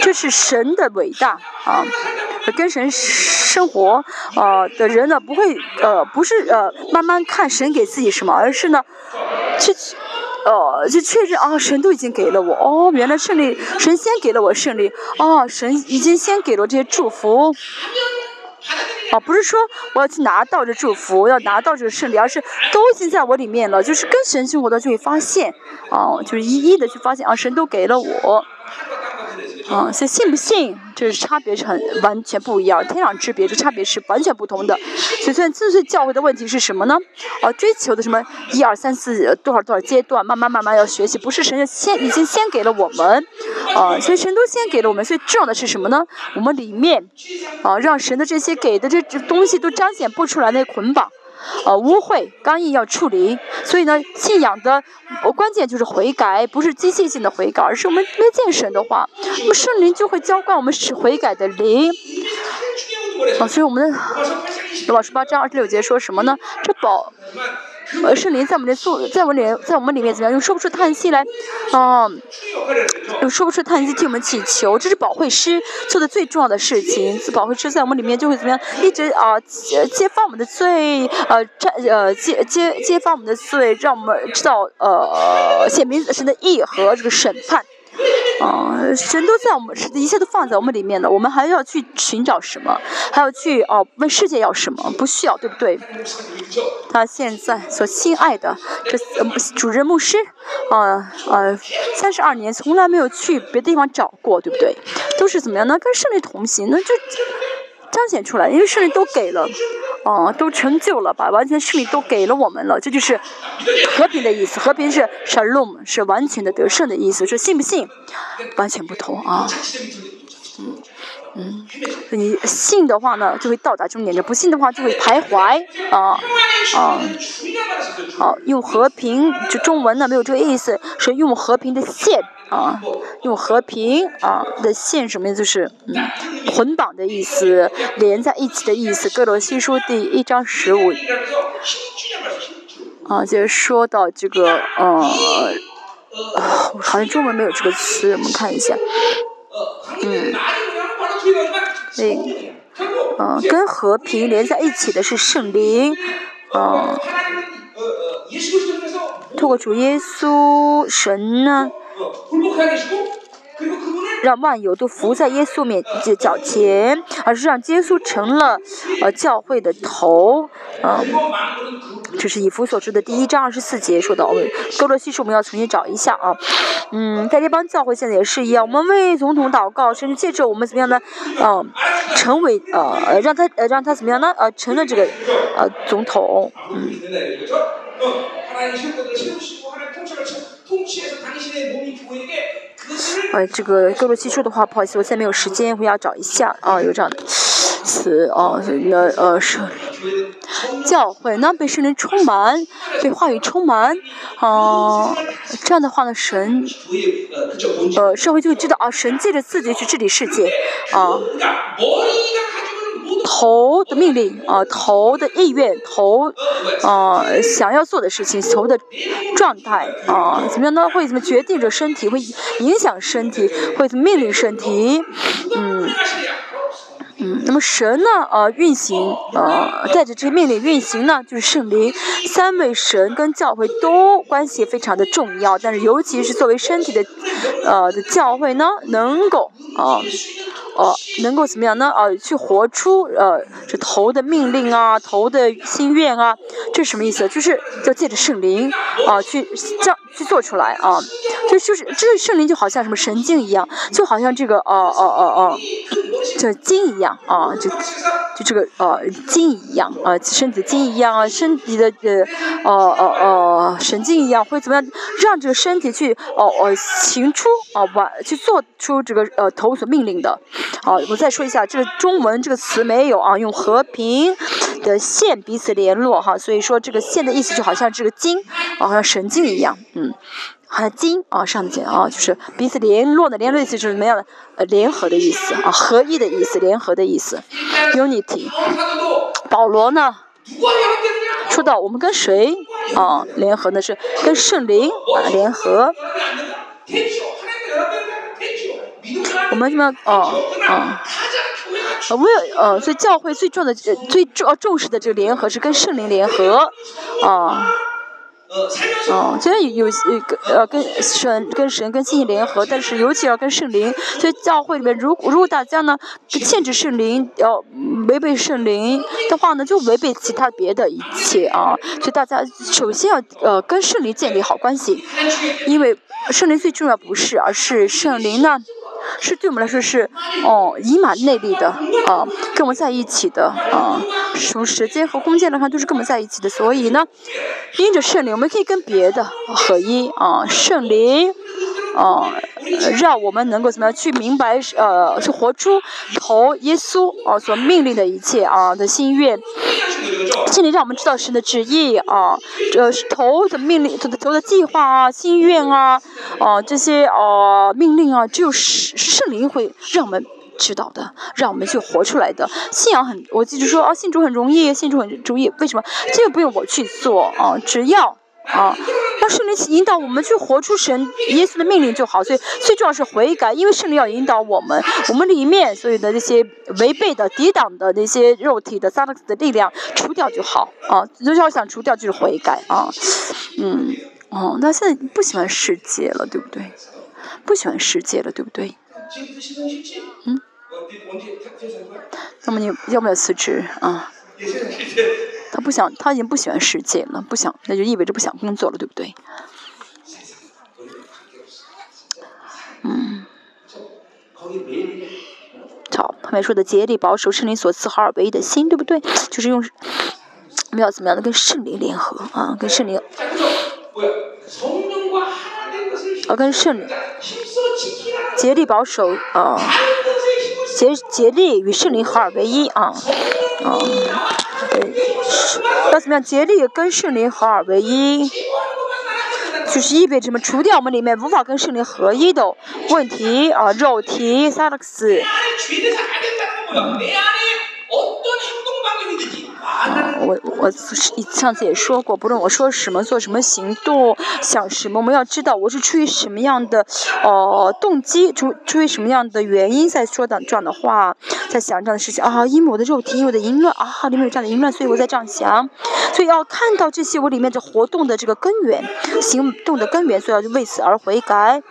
这是神的伟大啊！跟神生活啊的人呢，不会呃，不是呃，慢慢看神给自己什么，而是呢，去呃，就确认啊，神都已经给了我，哦，原来胜利，神先给了我胜利，哦，神已经先给了这些祝福。啊，不是说我要去拿到这祝福，要拿到这个胜利，而是都已经在我里面了。就是跟神生活的就会发现，啊，就是一一的去发现，啊，神都给了我。啊，所以信不信，就是差别是很完全不一样，天壤之别，这差别是完全不同的。所以，所以自岁教会的问题是什么呢？啊，追求的什么一二三四多少多少阶段，慢慢慢慢要学习，不是神先已经先给了我们，啊，所以神都先给了我们，所以重要的是什么呢？我们里面，啊，让神的这些给的这这东西都彰显不出来那捆绑。呃，污秽、刚硬要处理，所以呢，信仰的关键就是悔改，不是机械性的悔改，而是我们没见神的话，那么圣灵就会浇灌我们是悔改的灵。啊，所以我们的老师八章二十六节说什么呢？这宝。呃，圣灵在我们的宿，在我们里，在我们里面怎么样？用说不出叹息来，啊，又说不出叹息替我们祈求，这是保惠师做的最重要的事情。保惠师在我们里面就会怎么样？一直啊，揭揭发我们的罪，呃，占呃，揭揭揭发我们的罪，让我们知道呃，显明神的义和这个审判。啊，神都在我们，一切都放在我们里面的，我们还要去寻找什么？还要去哦，问世界要什么？不需要，对不对？他现在所亲爱的这主任牧师，啊啊，三十二年从来没有去别的地方找过，对不对？都是怎么样呢？跟胜利同行，那就。彰显出来，因为胜利都给了，哦，都成就了，把完全胜利都给了我们了，这就是和平的意思。和平是 shalom，是完全的得胜的意思。说信不信，完全不同啊。嗯嗯，你信的话呢，就会到达终点；，不信的话，就会徘徊啊啊。好，用和平，就中文呢没有这个意思，是用和平的线。啊，用和平啊的线什么意思？就是嗯，捆绑的意思，连在一起的意思。各罗西书第一章十五。啊，就是说到这个，呃，好像中文没有这个词，我们看一下。嗯，对，呃，跟和平连在一起的是圣灵，呃，透过主耶稣神呢。让万有都伏在耶稣面脚前，而是让耶稣成了呃教会的头，嗯，这是以弗所书的第一章二十四节说的。哥罗西书我们要重新找一下啊，嗯，在这帮教会现在也是一样，我们为总统祷告，甚至借着我们怎么样呢？嗯，成为呃让他呃让他怎么样呢？呃成了这个呃总统，嗯。呃，这个各路技术的话，不好意思，我现在没有时间，我要找一下啊，有这样的词啊，那呃是教会呢被圣灵充满，被话语充满，啊，这样的话呢，神呃社会就会知道啊，神借着自己去治理世界啊。头的命令啊，头的意愿，头啊想要做的事情，头的状态啊，怎么样呢？会怎么决定着身体？会影响身体？会怎么命令身体？嗯嗯，那么神呢？呃，运行呃，带着这些命令运行呢，就是圣灵。三位神跟教会都关系非常的重要，但是尤其是作为身体的呃的教会呢，能够啊。呃，能够怎么样呢？呃，去活出呃这头的命令啊，头的心愿啊，这是什么意思？就是要借着圣灵啊，去教去做出来啊。就就是这圣灵就好像什么神经一样，就好像这个呃呃呃呃这金一样啊，就就这个呃金一样啊，身体的金一样啊，身体的呃呃呃呃神经一样，会怎么样让这个身体去哦哦行出啊完去做出这个呃头所命令的。好，我再说一下，这个中文这个词没有啊，用和平的线彼此联络哈，所以说这个线的意思就好像这个筋啊，好像神经一样，嗯。像金啊，上面啊，就是彼此联络的联络意思就是怎么样的？呃，联合的意思啊，合一的意思，联合的意思，unity。保罗呢，说到我们跟谁啊联合呢？是跟圣灵啊联合。我们什么？哦哦。为呃，所以教会最重要的、最重重视的这个联合是跟圣灵联合啊。哦，虽然有有呃跟神跟神跟信联合，但是尤其要跟圣灵。所以教会里面，如果如果大家呢限制圣灵，要违背圣灵的话呢，就违背其他别的一切啊。所以大家首先要呃跟圣灵建立好关系，因为圣灵最重要不是，而是圣灵呢。是对我们来说是哦，以马内利的啊，跟我们在一起的啊，从时间和空间来看都是跟我们在一起的，所以呢，因着圣灵，我们可以跟别的合一啊，圣灵哦，让我们能够怎么样去明白呃，去活出头耶稣啊所命令的一切啊的心愿。心里让我们知道神的旨意啊，这头的命令，头的头的计划啊，心愿啊，哦这些哦命令啊，只有圣圣灵会让我们知道的，让我们去活出来的。信仰很，我记住说啊，信主很容易，信主很容易，为什么？这个不用我去做啊，只要。啊，让圣灵引导我们去活出神耶稣的命令就好。所以最重要是悔改，因为圣灵要引导我们，我们里面所有的那些违背的、抵挡的那些肉体的、撒旦的力量除掉就好。啊，最要想除掉就是悔改啊。嗯，哦，那现在不喜欢世界了，对不对？不喜欢世界了，对不对？嗯。那么你要不要辞职啊？他不想，他已经不喜欢世界了，不想，那就意味着不想工作了，对不对？嗯。好，后面说的竭力保守圣灵所赐合而为一的心，对不对？就是用，我们要怎么样的跟圣灵联合啊？跟圣灵，啊，跟圣灵，竭力保守啊，竭竭力与圣灵合而为一啊，啊。对 [LAUGHS] 要怎么样竭力跟圣灵合二为一？就是意味着什么？除掉我们里面无法跟圣灵合一的问题啊，肉体、萨克斯。我我上次也说过，不论我说什么、做什么行动、想什么，我们要知道我是出于什么样的呃动机，出出于什么样的原因在说的这样的话，在想这样的事情啊，因为我的肉体，因为我的淫乱啊，里面有这样的淫乱，所以我在这样想，所以要看到这些我里面的活动的这个根源，行动的根源，所以要为此而悔改。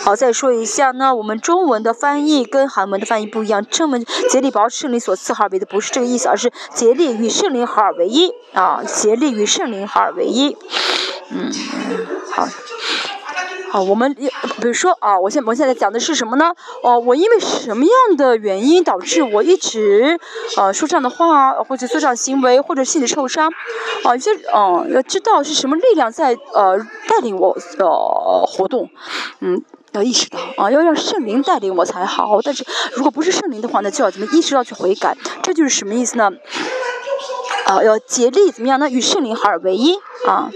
好，再说一下呢，我们中文的翻译跟韩文的翻译不一样。这么竭力保持圣灵所赐哈尔为的不是这个意思，而是竭力与圣灵合二为一啊，竭力与圣灵合二为一。嗯，好，啊，我们比如说啊，我现我现在讲的是什么呢？哦，我因为什么样的原因导致我一直啊说这样的话，或者做这样行为，或者心理受伤？啊，有些嗯要知道是什么力量在呃带领我呃活动，嗯。要意识到啊，要让圣灵带领我才好。但是如果不是圣灵的话，那就要怎么意识到去悔改？这就是什么意思呢？啊，要竭力怎么样呢？与圣灵合二为一啊。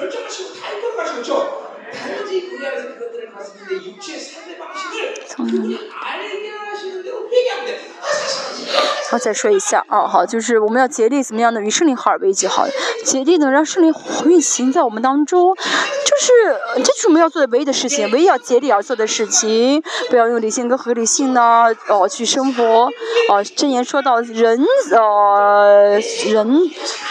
결정하시고 다 해결하시고 그죠? 단지 그 구약에서 그것들을 봤었는데 육체의 삶의 방식을 그분이 알게 하시는 대로 회개하면 돼. 아, 사실은 我，再说一下啊，好，就是我们要竭力怎么样的与圣灵合而为一，好，竭力呢让圣灵运行在我们当中，就是这是我们要做的唯一的事情，唯一要竭力要做的事情，不要用理性跟合理性呢哦去生活，哦，箴言说到人呃人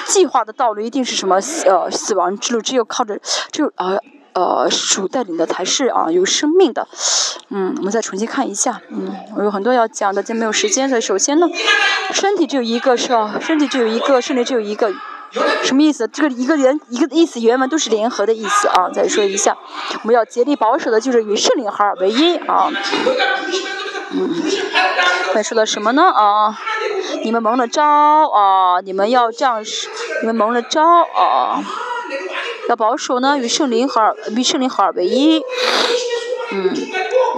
计划的道路一定是什么呃死亡之路，只有靠着就呃。呃，属带领的才是啊，有生命的。嗯，我们再重新看一下。嗯，我有很多要讲的，就没有时间。所以首先呢，身体只有一个，是吧？身体只有一个，身体只有一个。什么意思？这个一个人一个意思，原文都是联合的意思啊。再说一下，我们要竭力保守的就是与圣灵合二为一啊。嗯，再说的什么呢啊？你们蒙了招啊，你们要这样，你们蒙了招啊，要保守呢，与圣灵合，与圣灵合二为一。嗯，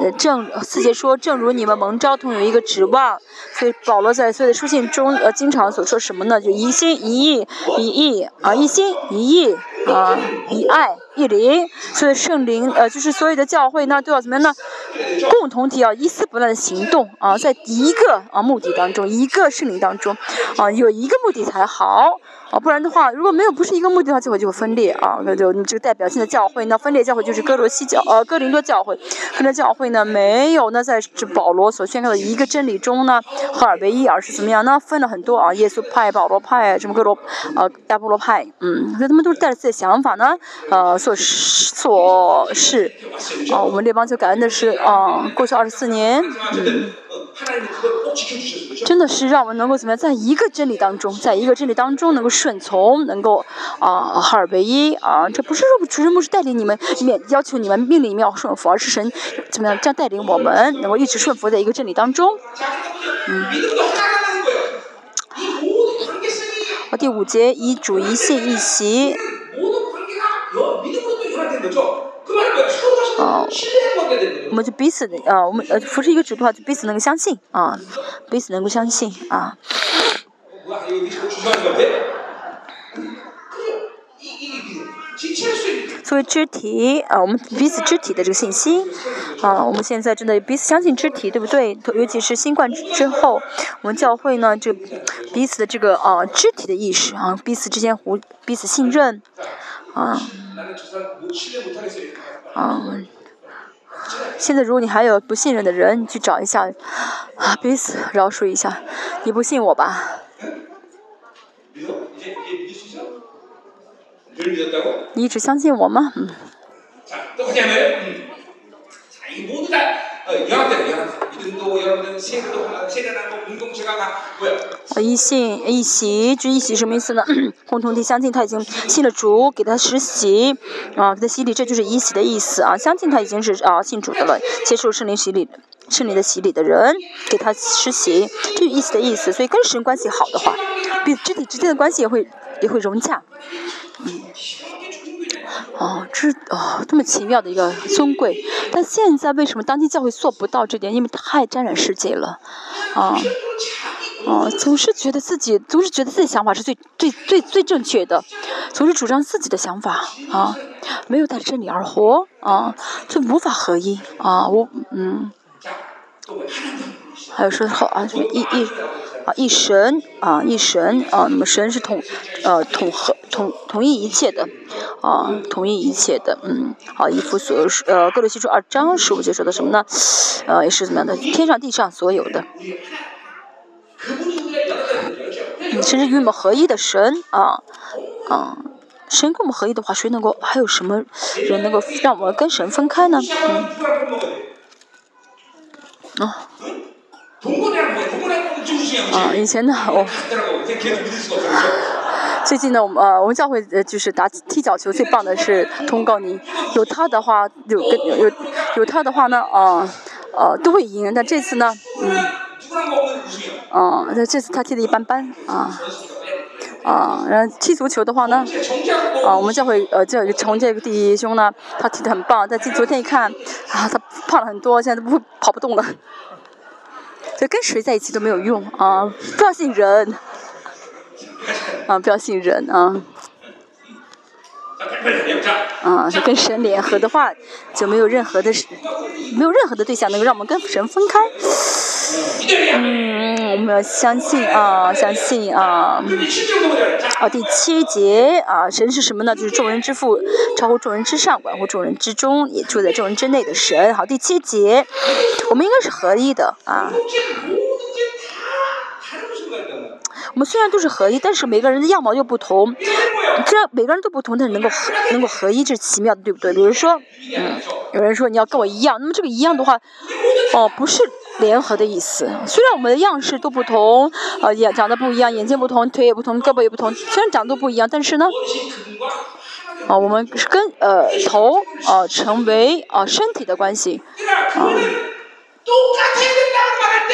呃，正四节说，正如你们蒙召同有一个指望，所以保罗在所有的书信中，呃，经常所说什么呢？就一心一意一意啊，一心一意啊，一爱一灵，所以圣灵呃，就是所有的教会呢，都要怎么样呢？共同体要一丝不乱的行动啊，在一个啊目的当中，一个圣灵当中啊，有一个目的才好。啊，不然的话，如果没有不是一个目的的话，教会就会分裂啊。那就你这个代表性的教会，那分裂教会就是哥罗西教，呃，哥林多教会。哥林教会呢，没有呢，在这保罗所宣告的一个真理中呢，合二为一，而是怎么样呢？分了很多啊，耶稣派、保罗派，什么哥罗，呃，亚波罗派，嗯，所以他们都是带着自己的想法呢，呃，所所事。啊，我们列邦就感恩的是啊，过去二十四年，嗯。真的是让我们能够怎么样，在一个真理当中，在一个真理当中能够顺从，能够啊合二为一啊！这不是说主任牧师带领你们，免要求你们命令你们要顺服，而是神怎么样这样带领我们，能够一直顺服在一个真理当中。嗯。好，第五节以主一信一席。啊，我们就彼此啊，我们呃扶持一个主的话，就彼此能够相信啊，彼此能够相信啊。作为肢体啊，我们彼此肢体的这个信息啊，我们现在真的彼此相信肢体，对不对？尤其是新冠之后，我们教会呢，就彼此的这个啊肢体的意识啊，彼此之间互彼此信任啊。啊，现在如果你还有不信任的人，你去找一下，啊，彼此饶恕一下。你不信我吧？你一直相信我吗？嗯。一信一喜，这一喜什么意思呢？[LAUGHS] 共同的相信他已经信了主，给他实习，啊，给他洗礼，这就是一喜的意思啊。相信他已经是啊信主的了，接受圣灵洗礼，圣灵的洗礼的人，给他实习，这是一喜的意思。所以跟神关系好的话，比肢体之间的关系也会也会融洽，嗯。哦，这哦，这么奇妙的一个尊贵，但现在为什么当今教会做不到这点？因为太沾染世界了，啊，哦，总是觉得自己，总是觉得自己想法是最最最最正确的，总是主张自己的想法，啊，没有带着真理而活，啊，就无法合一，啊，我嗯，还有说好啊，什么一一。啊，一神啊，一神啊，那么神是统，呃，统合统统一一切的，啊，统一一切的，嗯，好，一幅所呃，各罗西书二章十五节说的什么呢？呃，也是怎么样的？天上地上所有的，神是与我们合一的神啊，啊，神跟我们合一的话，谁能够还有什么人能够让我们跟神分开呢？嗯，啊。啊，以前呢，我 [LAUGHS] 最近呢，我们呃，我们教会呃，就是打踢脚球最棒的是通告你，有他的话，有跟有有他的话呢，啊，呃，都会赢。但这次呢，嗯，啊，那这次他踢的一般般，啊，啊，然后踢足球的话呢，啊，我们教会呃，教重建弟兄呢，他踢的很棒。但昨天一看，啊，他胖了很多，现在都不跑不动了。就跟谁在一起都没有用啊！不要信人，啊，不要信人啊！啊，就跟神联合的话，就没有任何的，没有任何的对象能够让我们跟神分开。嗯，我们要相信啊，相信啊。好，第七节啊，神是什么呢？就是众人之父，超乎众人之上，管乎众人之中，也住在众人之内的神。好，第七节，我们应该是合一的啊。我们虽然都是合一，但是每个人的样貌又不同。虽然每个人都不同，但是能够合能够合一，这是奇妙的，对不对？比如说，嗯，有人说你要跟我一样，那么这个一样的话，哦，不是联合的意思。虽然我们的样式都不同，呃，眼长得不一样，眼睛不同，腿也不同，胳膊也不同，虽然长得都不一样，但是呢，啊，我们是跟呃头啊成为啊身体的关系，啊。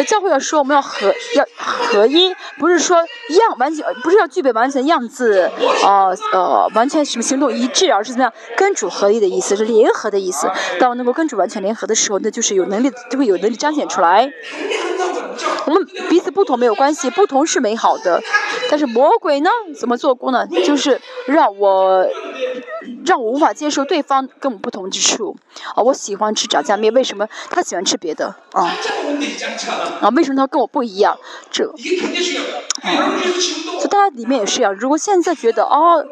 教会要说我们要合要合一，不是说样完全不是要具备完全样子，呃呃完全什么行动一致，而是怎么样跟主合一的意思，是联合的意思。当能够跟主完全联合的时候，那就是有能力就会有能力彰显出来。我们彼此不同没有关系，不同是美好的。但是魔鬼呢，怎么做工呢？就是让我让我无法接受对方跟我不同之处。啊，我喜欢吃炸酱面，为什么他喜欢吃别的？啊，啊，为什么他跟我不一样？这，啊，就大家里面也是一样。如果现在觉得哦，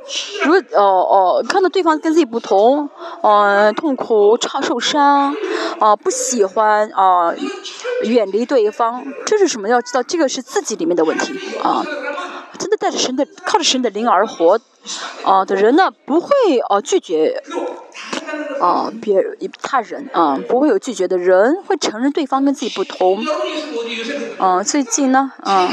如果哦哦看到对方跟自己不同，嗯，痛苦、差受伤，啊，不喜欢啊，远离对方，这是什么？要知道这个是自己里面的问题啊。真的带着神的，靠着神的灵而活，啊的人呢，不会啊拒绝，啊别他人啊不会有拒绝的人，会承认对方跟自己不同，啊最近呢，啊。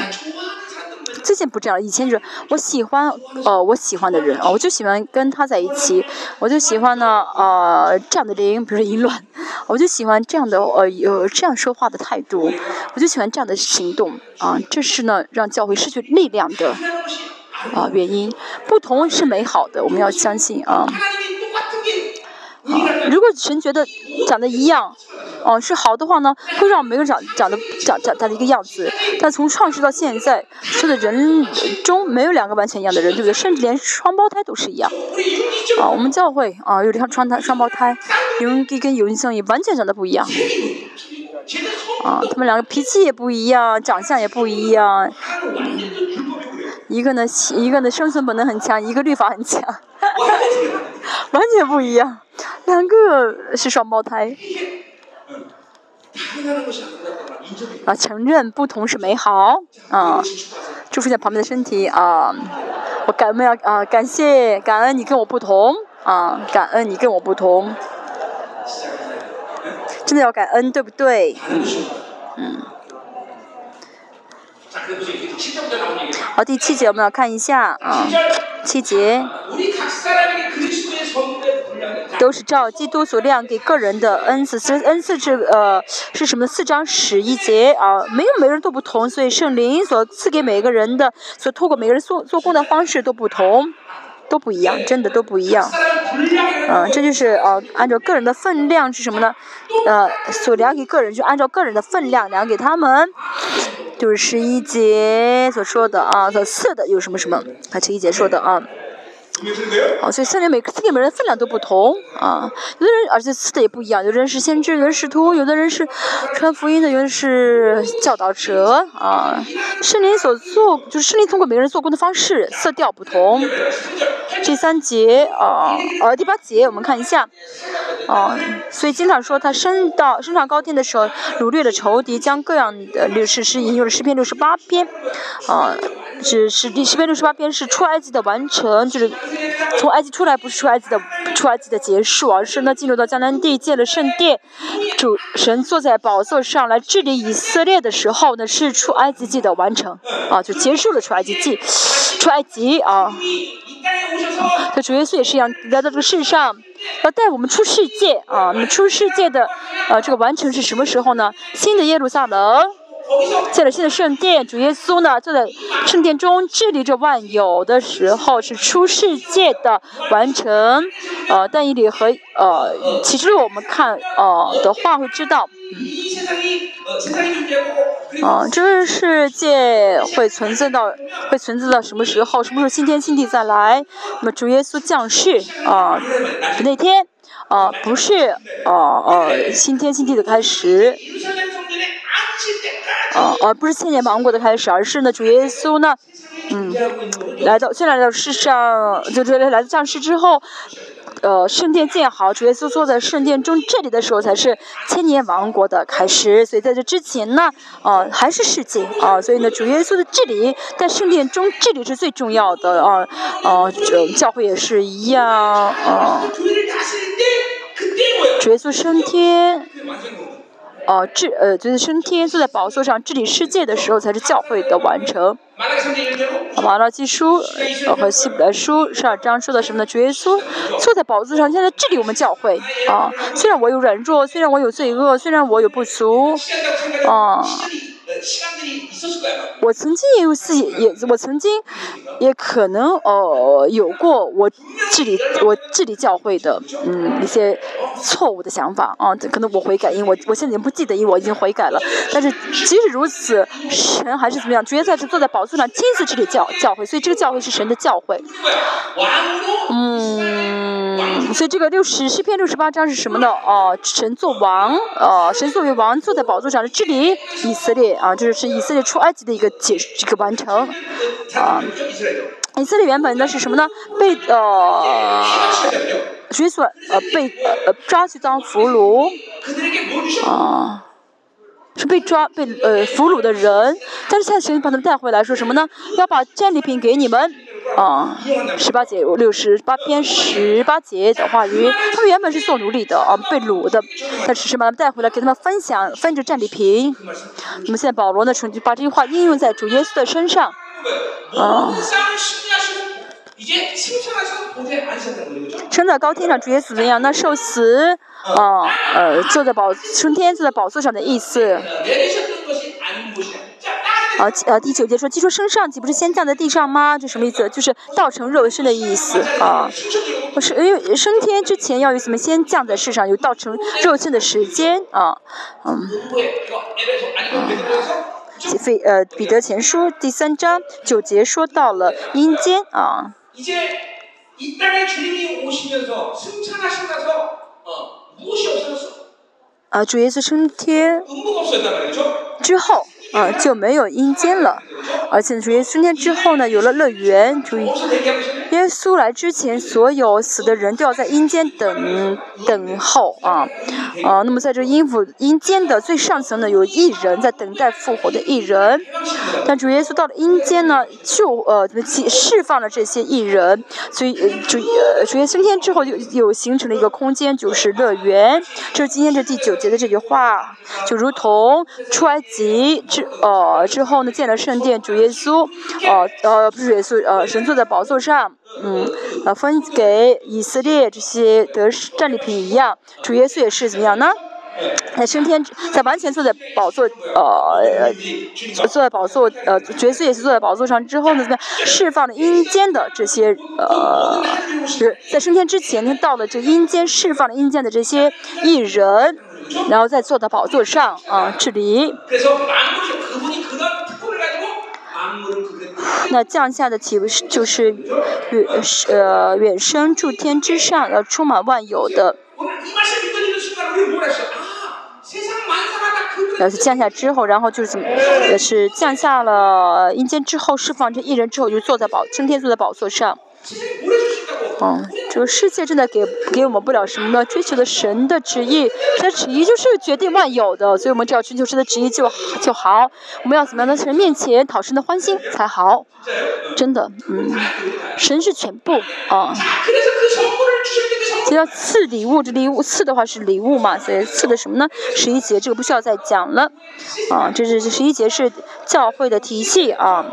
最近不这样，以前就是我喜欢，呃，我喜欢的人，我就喜欢跟他在一起，我就喜欢呢，呃，这样的灵，比如说淫乱，[LAUGHS] 我就喜欢这样的，呃，有这样说话的态度，我就喜欢这样的行动，啊，这是呢，让教会失去力量的，啊，原因，不同是美好的，我们要相信。啊，如果神觉得长得一样，哦是好的话呢，会让每个人长长得长长他的一个样子。但从创世到现在，说的人中没有两个完全一样的人，对不对？甚至连双胞胎都是一样。啊，我们教会啊有两双胎双胞胎，尤基跟尤尼生也完全长得不一样。啊，他们两个脾气也不一样，长相也不一样。一个呢，一个呢生存本能很强，一个律法很强，完全不一样。两个是双胞胎，啊，承认不同是美好，啊，祝福一下旁边的身体。啊，我感恩要啊，感谢感恩你跟我不同，啊，感恩你跟我不同，真的要感恩，对不对？嗯。好，第七节我们要看一下啊，七节。都是照基督所亮给个人的恩赐，这恩赐是呃是什么？四章十一节啊，没有每个人都不同，所以圣灵所赐给每个人的，所透过每个人做做工的方式都不同，都不一样，真的都不一样。嗯，这就是呃按照个人的分量是什么呢？呃，所量给个人就按照个人的分量量给他们，就是十一节所说的啊，所赐的有什么什么？他十一节说的啊。哦，所以圣灵每个赐给每人分量都不同啊，有的人而且赐的也不一样，有的人是先知，有的人是徒，有的人是传福音的，有的人是教导者啊。圣灵所做就是圣灵通过每个人做工的方式，色调不同。第三节啊，呃，第八节我们看一下，啊，所以经常说他升到升上高天的时候，掳掠了仇敌，将各样的六十诗引用了诗篇六十八篇，啊。是是第十篇六十八篇是出埃及的完成，就是从埃及出来，不是出埃及的出埃及的结束，而是呢进入到迦南地建了圣殿，主神坐在宝座上来治理以色列的时候呢，是出埃及记的完成，啊，就结束了出埃及记，出埃及啊，这主耶稣也是一样来到这个世上，要带我们出世界啊，那么出世界的呃这个完成是什么时候呢？新的耶路撒冷。在了新的圣殿，主耶稣呢坐在圣殿中治理着万有的时候，是出世界的完成。呃，但以理和呃，其实我们看呃的话会知道，嗯，这个世界会存在到会存在到什么时候？什么时候新天新地再来？那么主耶稣降世啊，那天呃，不是呃呃新天新地的开始。啊，而不是千年王国的开始，而是呢，主耶稣呢，嗯，来到，现在来到世上，就是来到上世之后，呃，圣殿建好，主耶稣坐在圣殿中这里的时候，才是千年王国的开始。所以在这之前呢，呃，还是世界啊，所以呢，主耶稣的治理在圣殿中治理是最重要的啊，啊，教会也是一样啊，主耶稣升天。哦治呃就是升天坐在宝座上治理世界的时候，才是教会的完成。马拉基书呃和希伯来书十二章说的什么呢？主耶稣坐在宝座上，现在治理我们教会啊。虽然我有软弱，虽然我有罪恶，虽然我有不足，啊。我曾经也有自己，也我曾经也可能呃有过我治理我治理教会的嗯一些错误的想法啊，可能我悔改，因为我我现在已经不记得，因为我已经悔改了。但是即使如此，神还是怎么样？主耶稣是坐在宝座上亲自治理教教会，所以这个教会是神的教会。嗯，所以这个六十诗篇六十八章是什么呢？哦，神作王，呃，神作为王坐在宝座上的治理以色列。啊，这是以色列出埃及的一个解这个完成，啊，以色列原本呢是什么呢？被呃，追索呃被呃抓去当俘虏，啊，是被抓被呃俘虏的人，但是现在神把他们带回来，说什么呢？要把战利品给你们。啊，十八节六十八篇十八节的话语，他们原本是做奴隶的啊，被掳的，但是把他们带回来给他们分享分着战利品。那么现在保罗呢，就把这句话应用在主耶稣的身上，啊，升在高天上，主耶稣怎样？那受死，啊，呃，坐在宝升天坐在宝座上的意思。啊，呃，第九节说，既说升上，岂不是先降在地上吗？这什么意思？就是道成肉身的意思啊。不是，因为升天之前要有什么？先降在世上，有道成肉身的时间啊。嗯。非呃，彼得前书第三章九节说到了阴间啊。啊，主耶稣升天之后。啊，就没有阴间了，而且主耶稣升天之后呢，有了乐园。注意，耶稣来之前，所有死的人都要在阴间等等候啊啊。那么在这阴府阴间的最上层呢，有一人在等待复活的一人。但主耶稣到了阴间呢，就呃释放了这些艺人，所以主呃主耶稣升天之后，就有形成了一个空间，就是乐园。这是今天这第九节的这句话，就如同出埃及之。呃，之后呢，建了圣殿，主耶稣，呃呃，不是耶稣，呃，神坐在宝座上，嗯，呃，分给以色列这些得战利品一样，主耶稣也是怎么样呢？在升天，在完全坐在宝座，呃，坐在宝座，呃，角色也是坐在宝座上之后呢，怎么样？释放了阴间的这些，呃，在升天之前呢，到了这阴间，释放了阴间的这些异人。然后再坐到宝座上啊，治理。那降下的岂不是就是远呃远生诸天之上，呃充满万有的。然后降下之后，然后就是怎么也是降下了阴间之后，释放成一人之后，就坐在宝升天坐在宝座上。嗯，这个世界正在给给我们不了什么呢？追求的神的旨意，神的旨意就是决定万有的，所以我们只要追求神的旨意就就好。我们要怎么样在神面前讨神的欢心才好？真的，嗯，神是全部啊。这要赐礼物，这礼物赐的话是礼物嘛？所以赐的什么呢？十一节这个不需要再讲了，啊，这是十一节是教会的体系啊。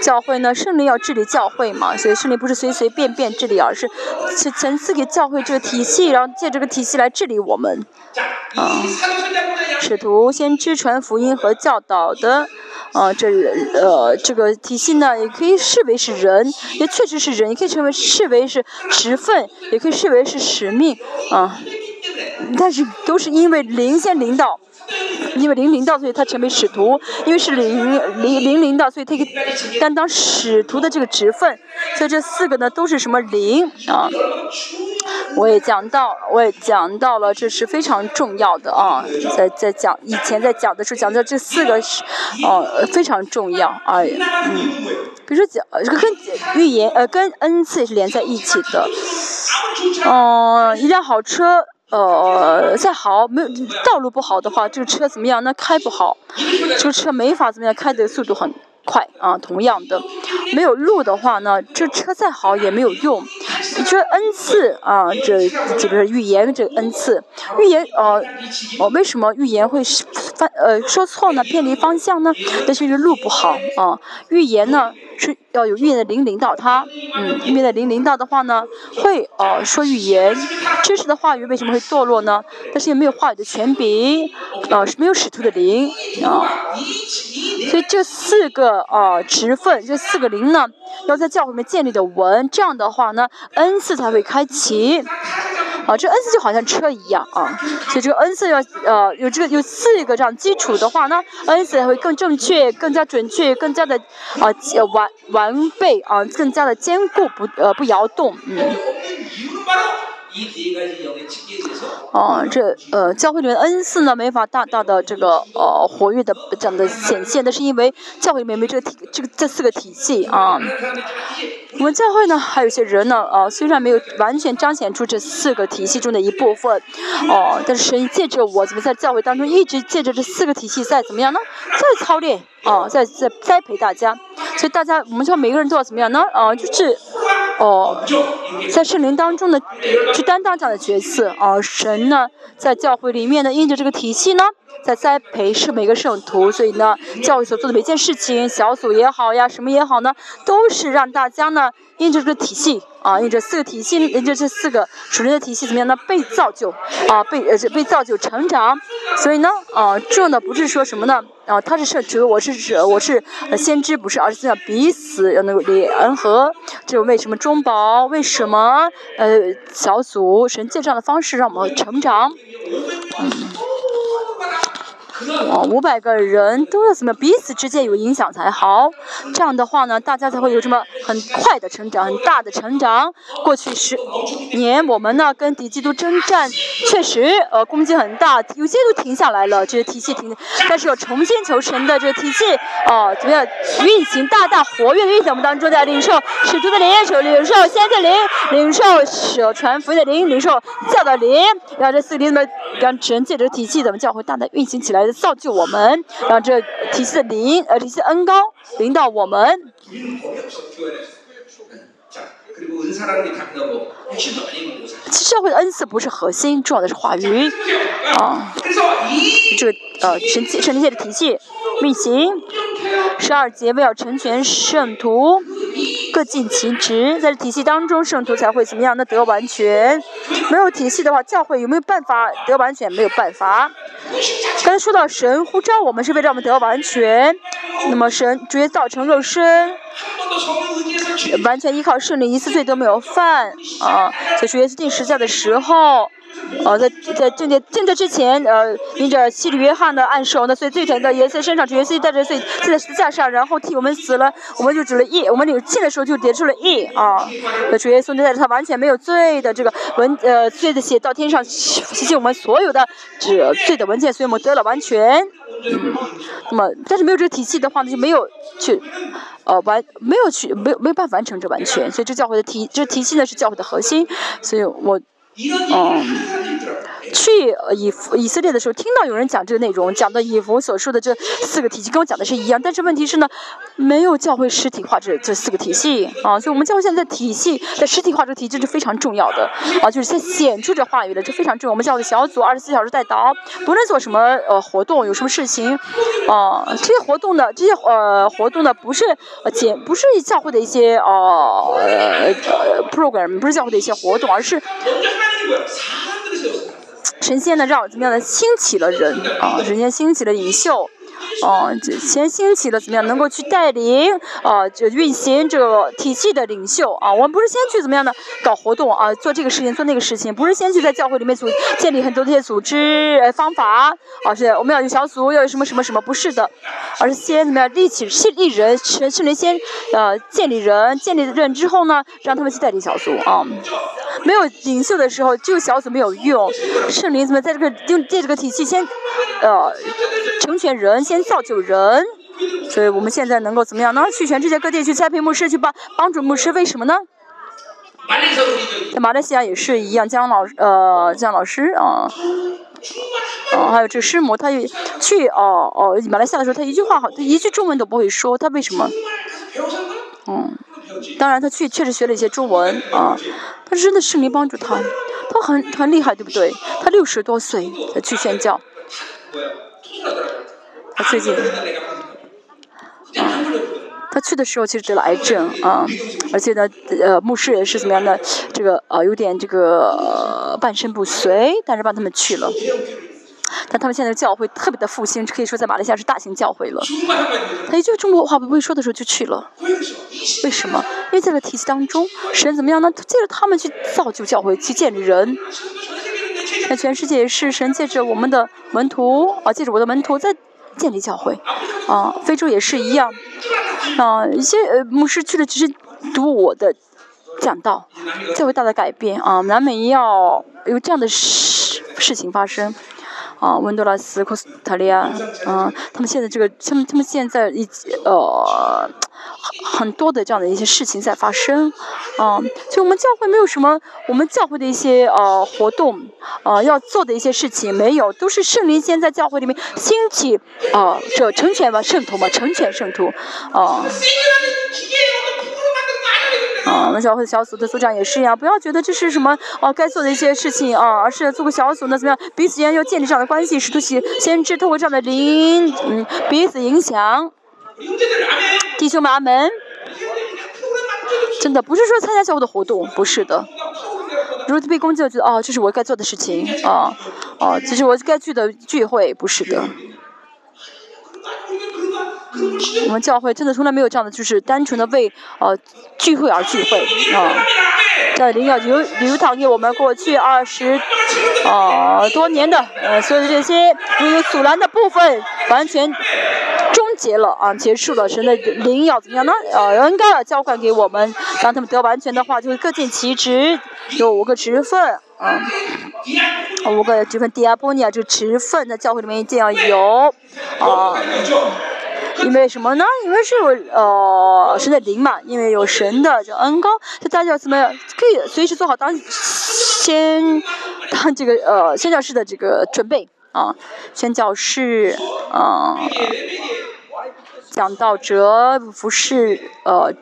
教会呢，圣灵要治理教会嘛，所以圣灵不是随随便便治理，而是是层次给教会这个体系，然后借这个体系来治理我们。啊，使徒先知传福音和教导的，啊，这呃这个体系呢，也可以视为是人，也确实是人，也可以称为视为是职分，也可以视为是使命啊。但是都是因为灵先领导。因为灵灵到，所以他成为使徒；因为是灵灵灵灵到，所以他担当使徒的这个职分。所以这四个呢，都是什么灵啊？我也讲到，我也讲到了，这是非常重要的啊。在在讲以前在讲的时候，讲到这四个是哦非常重要啊。嗯，比如说讲这个跟预言呃跟恩赐是连在一起的。嗯，一辆好车。呃，再好，没有道路不好的话，这个车怎么样？那开不好，这个车没法怎么样，开的速度很快啊。同样的，没有路的话呢，这车再好也没有用。这恩赐啊，这这个预言这个恩赐，预言呃，哦，为什么预言会翻呃说错呢？偏离方向呢？那是因为路不好啊。预言呢是要有预言的灵领导他，嗯，预言的灵领导的话呢，会呃说预言。知识的话语为什么会堕落呢？但是也没有话语的权柄，啊，是没有使徒的灵啊。所以这四个啊职份，这四个灵呢，要在教会里面建立的稳，这样的话呢，恩赐才会开启。啊，这恩赐就好像车一样啊，所以这个恩赐要呃有这个有四个这样基础的话呢，恩赐才会更正确、更加准确、更加的啊完完备啊，更加的坚固不呃不摇动，嗯。哦，这呃，教会里面的恩赐呢，没法大大的这个呃活跃的这样的显现，那是因为教会里面没这个体这个这四个体系啊。我们教会呢，还有些人呢，啊，虽然没有完全彰显出这四个体系中的一部分，哦，但是神借着我怎么在教会当中一直借着这四个体系在怎么样呢？在操练哦，在在栽培大家，所以大家我们说每个人都要怎么样呢？哦，就是。哦，在圣灵当中的，去担当这样的角色哦。神呢，在教会里面呢，印着这个体系呢，在栽培是每个圣徒，所以呢，教会所做的每件事情，小组也好呀，什么也好呢，都是让大家呢，印着这个体系。啊，因为这四个体系，因这这四个属灵的体系怎么样呢？被造就，啊，被呃被造就成长。所以呢，啊，这呢不是说什么呢？啊，他是圣职，我是指我是先知，不是，而是要彼此要能够联合。这为什么中保？为什么呃小组神借这样的方式让我们成长？嗯。哦，五百个人都要怎么彼此之间有影响才好，这样的话呢，大家才会有什么很快的成长，很大的成长。过去十年，我们呢跟敌基督征战，确实呃攻击很大，有些都停下来了，这些体系停，但是要重新求神的这个体系哦，怎么样运行大大活跃的运行我们当中的领受使徒的灵，受领受先的灵，领受舍传福音的灵，领受教导灵，让这四个灵怎么让神借着体系怎么教会大大运行起来的。造就我们，让这体系的灵，呃，体系恩高领导我们。其实教会的恩赐不是核心，重要的是话语啊。这个呃神神灵界的体系运行，十二节为了成全圣徒，各尽其职。在这体系当中，圣徒才会怎么样？那得完全。没有体系的话，教会有没有办法得完全？没有办法。刚才说到神呼召我们是为了让我们得完全，那么神直接造成肉身。完全依靠圣灵，一次罪都没有犯啊！在主耶稣定十字架的时候，呃，在在正殿正殿之前，呃，因着西里约翰的暗示，那所以罪臣的耶稣身上，主耶稣带着罪在十字架上，然后替我们死了，我们就指了义，我们领信的时候就得出了义啊！那主耶稣带着他完全没有罪的这个文呃罪的血到天上洗净我们所有的这罪的文件，所以我们得了完全。那么但是没有这个体系的话，呢就没有去。呃，完没有去，没有没有办法完成这完全，所以这教会的体，这体系呢是教会的核心，所以我，嗯。去以以色列的时候，听到有人讲这个内容，讲的以弗所说的这四个体系，跟我讲的是一样。但是问题是呢，没有教会实体化这这四个体系啊，所以我们教会现在的体系在实体化这个体系是非常重要的啊，就是先显出这话语的，这非常重要。我们教会小组二十四小时带导，不论做什么呃活动，有什么事情啊，这些活动呢，这些呃活动呢，不是呃简不是教会的一些呃呃 program，不是教会的一些活动，而是。神仙的绕怎么样的兴起了人啊？神仙兴起了领袖。哦，先兴起了怎么样？能够去带领啊，就运行这个体系的领袖啊。我们不是先去怎么样的搞活动啊，做这个事情，做那个事情，不是先去在教会里面组建立很多这些组织方法啊，是我们要有小组，要有什么什么什么，不是的，而是先怎么样立起立人，甚至先呃建立人，建立人之后呢，让他们去带领小组啊。没有领袖的时候，就小组没有用。圣灵怎么在这个用借这个体系先呃成全人。先造就人，所以我们现在能够怎么样呢？去全世界各地去栽培牧师，去帮帮助牧师，为什么呢？在马来西亚也是一样，姜老呃姜老师啊，啊还有这师母，他也去哦哦马来西亚的时候，他一句话好，他一句中文都不会说，他为什么？嗯。当然他去确实学了一些中文啊，他真的圣灵帮助他，他很很厉害，对不对？他六十多岁去宣教，他最近。他去的时候其实得了癌症啊，而且呢，呃，牧师也是怎么样的，这个呃有点这个半身不遂，但是帮他们去了。但他们现在教会特别的复兴，可以说在马来西亚是大型教会了。他一句中国话不会说的时候就去了，为什么？因为在这个体系当中，神怎么样呢？借着他们去造就教会，去建人。那全世界也是神借着我们的门徒啊，借着我的门徒在。建立教会，啊，非洲也是一样，啊，一些呃牧师去了只是读我的讲道，最伟大的改变。啊，南美要有这样的事事情发生。啊，温多拉斯、科斯塔利亚，嗯，他们现在这个，他们他们现在一呃很多的这样的一些事情在发生，啊，所以我们教会没有什么，我们教会的一些呃活动，啊要做的一些事情没有，都是圣灵先在教会里面兴起，啊，这成全吧圣徒嘛，成全圣徒，啊。啊，我们教会小组的组长也是一样，不要觉得这是什么哦该做的一些事情啊，而是做个小组呢怎么样？彼此间要建立这样的关系，使徒先先知透过这样的灵，嗯，彼此影响。弟兄们，阿门。真的不是说参加教会的活动，不是的。如果被攻击了，觉得哦，这是我该做的事情哦，哦，这是我该去的聚会，不是的。我们教会真的从来没有这样的，就是单纯的为呃聚会而聚会啊。在灵要流流淌给我们过去二十呃多年的呃所有的这些如有阻拦的部分，完全终结了啊，结束了。神的灵要怎么样呢？呃，应该要交换给我们，让他们得完全的话，就会各尽其职，有五个职分啊，五个职分。第二波尼亚这个职分在教会里面一定要有啊。因为什么呢？因为是有呃神的灵嘛，因为有神的这恩高，就大家怎么样可以随时做好当先当这个呃宣教士的这个准备啊，宣教士啊，讲道者、服侍呃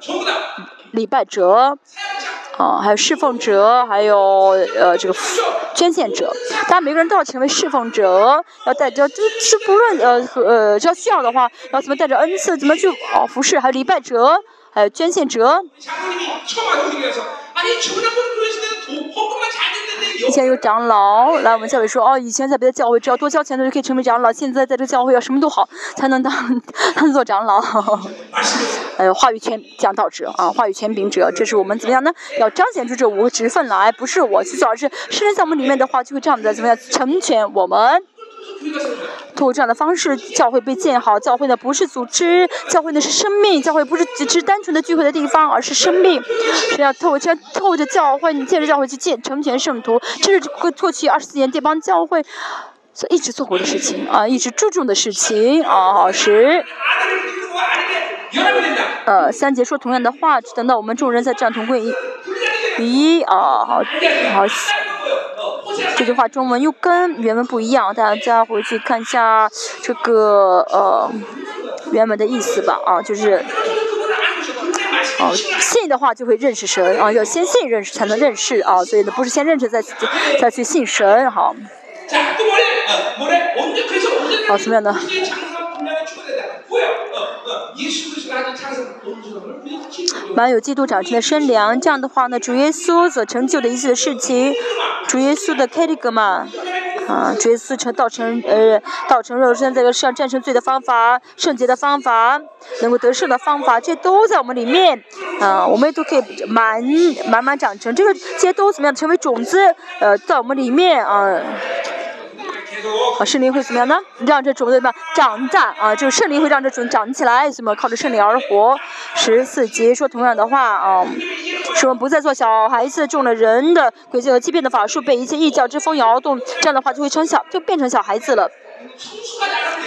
礼拜者。啊，还有侍奉者，还有呃这个捐献者，大家每个人都要成为侍奉者，要带着就是不论呃呃只要需要的话，要怎么带着恩赐，怎么去哦服侍，还有礼拜者，还有捐献者。以前有长老来我们教会说，哦，以前在别的教会只要多交钱就可以成为长老，现在在这个教会要什么都好才能当做长老。[LAUGHS] 呃，话语权讲道者啊，话语权柄者，这是我们怎么样呢？要彰显出这五个职分来，不是我去做，而是圣人在我们里面的话就会这样的怎么样成全我们。通过这样的方式，教会被建好。教会呢不是组织，教会呢是生命。教会不是只是单纯的聚会的地方，而是生命。是要透过这透过教会，你借着教会去建成全圣徒。这是过去二十四年这帮教会所一直做过的事情啊，一直注重的事情啊。好，十，呃，三节说同样的话，等到我们众人在这同归一，一啊，好，好。这句话中文又跟原文不一样，大家回去看一下这个呃原文的意思吧啊，就是哦信的话就会认识神啊，要先信认识才能认识啊，所以呢不是先认识再去再去信神好。好，怎么样呢？满有基督长成的生粮，这样的话呢，主耶稣所成就的一切事情，主耶稣的凯利格嘛，啊，主耶稣成道成呃道成肉身，这个世上战胜罪的方法，圣洁的方法，能够得胜的方法，这都在我们里面，啊，我们都可以满满满长成，这个这些都怎么样成为种子，呃，在我们里面啊。啊，圣灵会怎么样呢？让这种子么长大啊，就是圣灵会让这种长起来，什么靠着圣灵而活。十四节说同样的话啊，说不再做小孩子中了人的诡计和欺骗的法术，被一切异教之风摇动，这样的话就会成小，就变成小孩子了。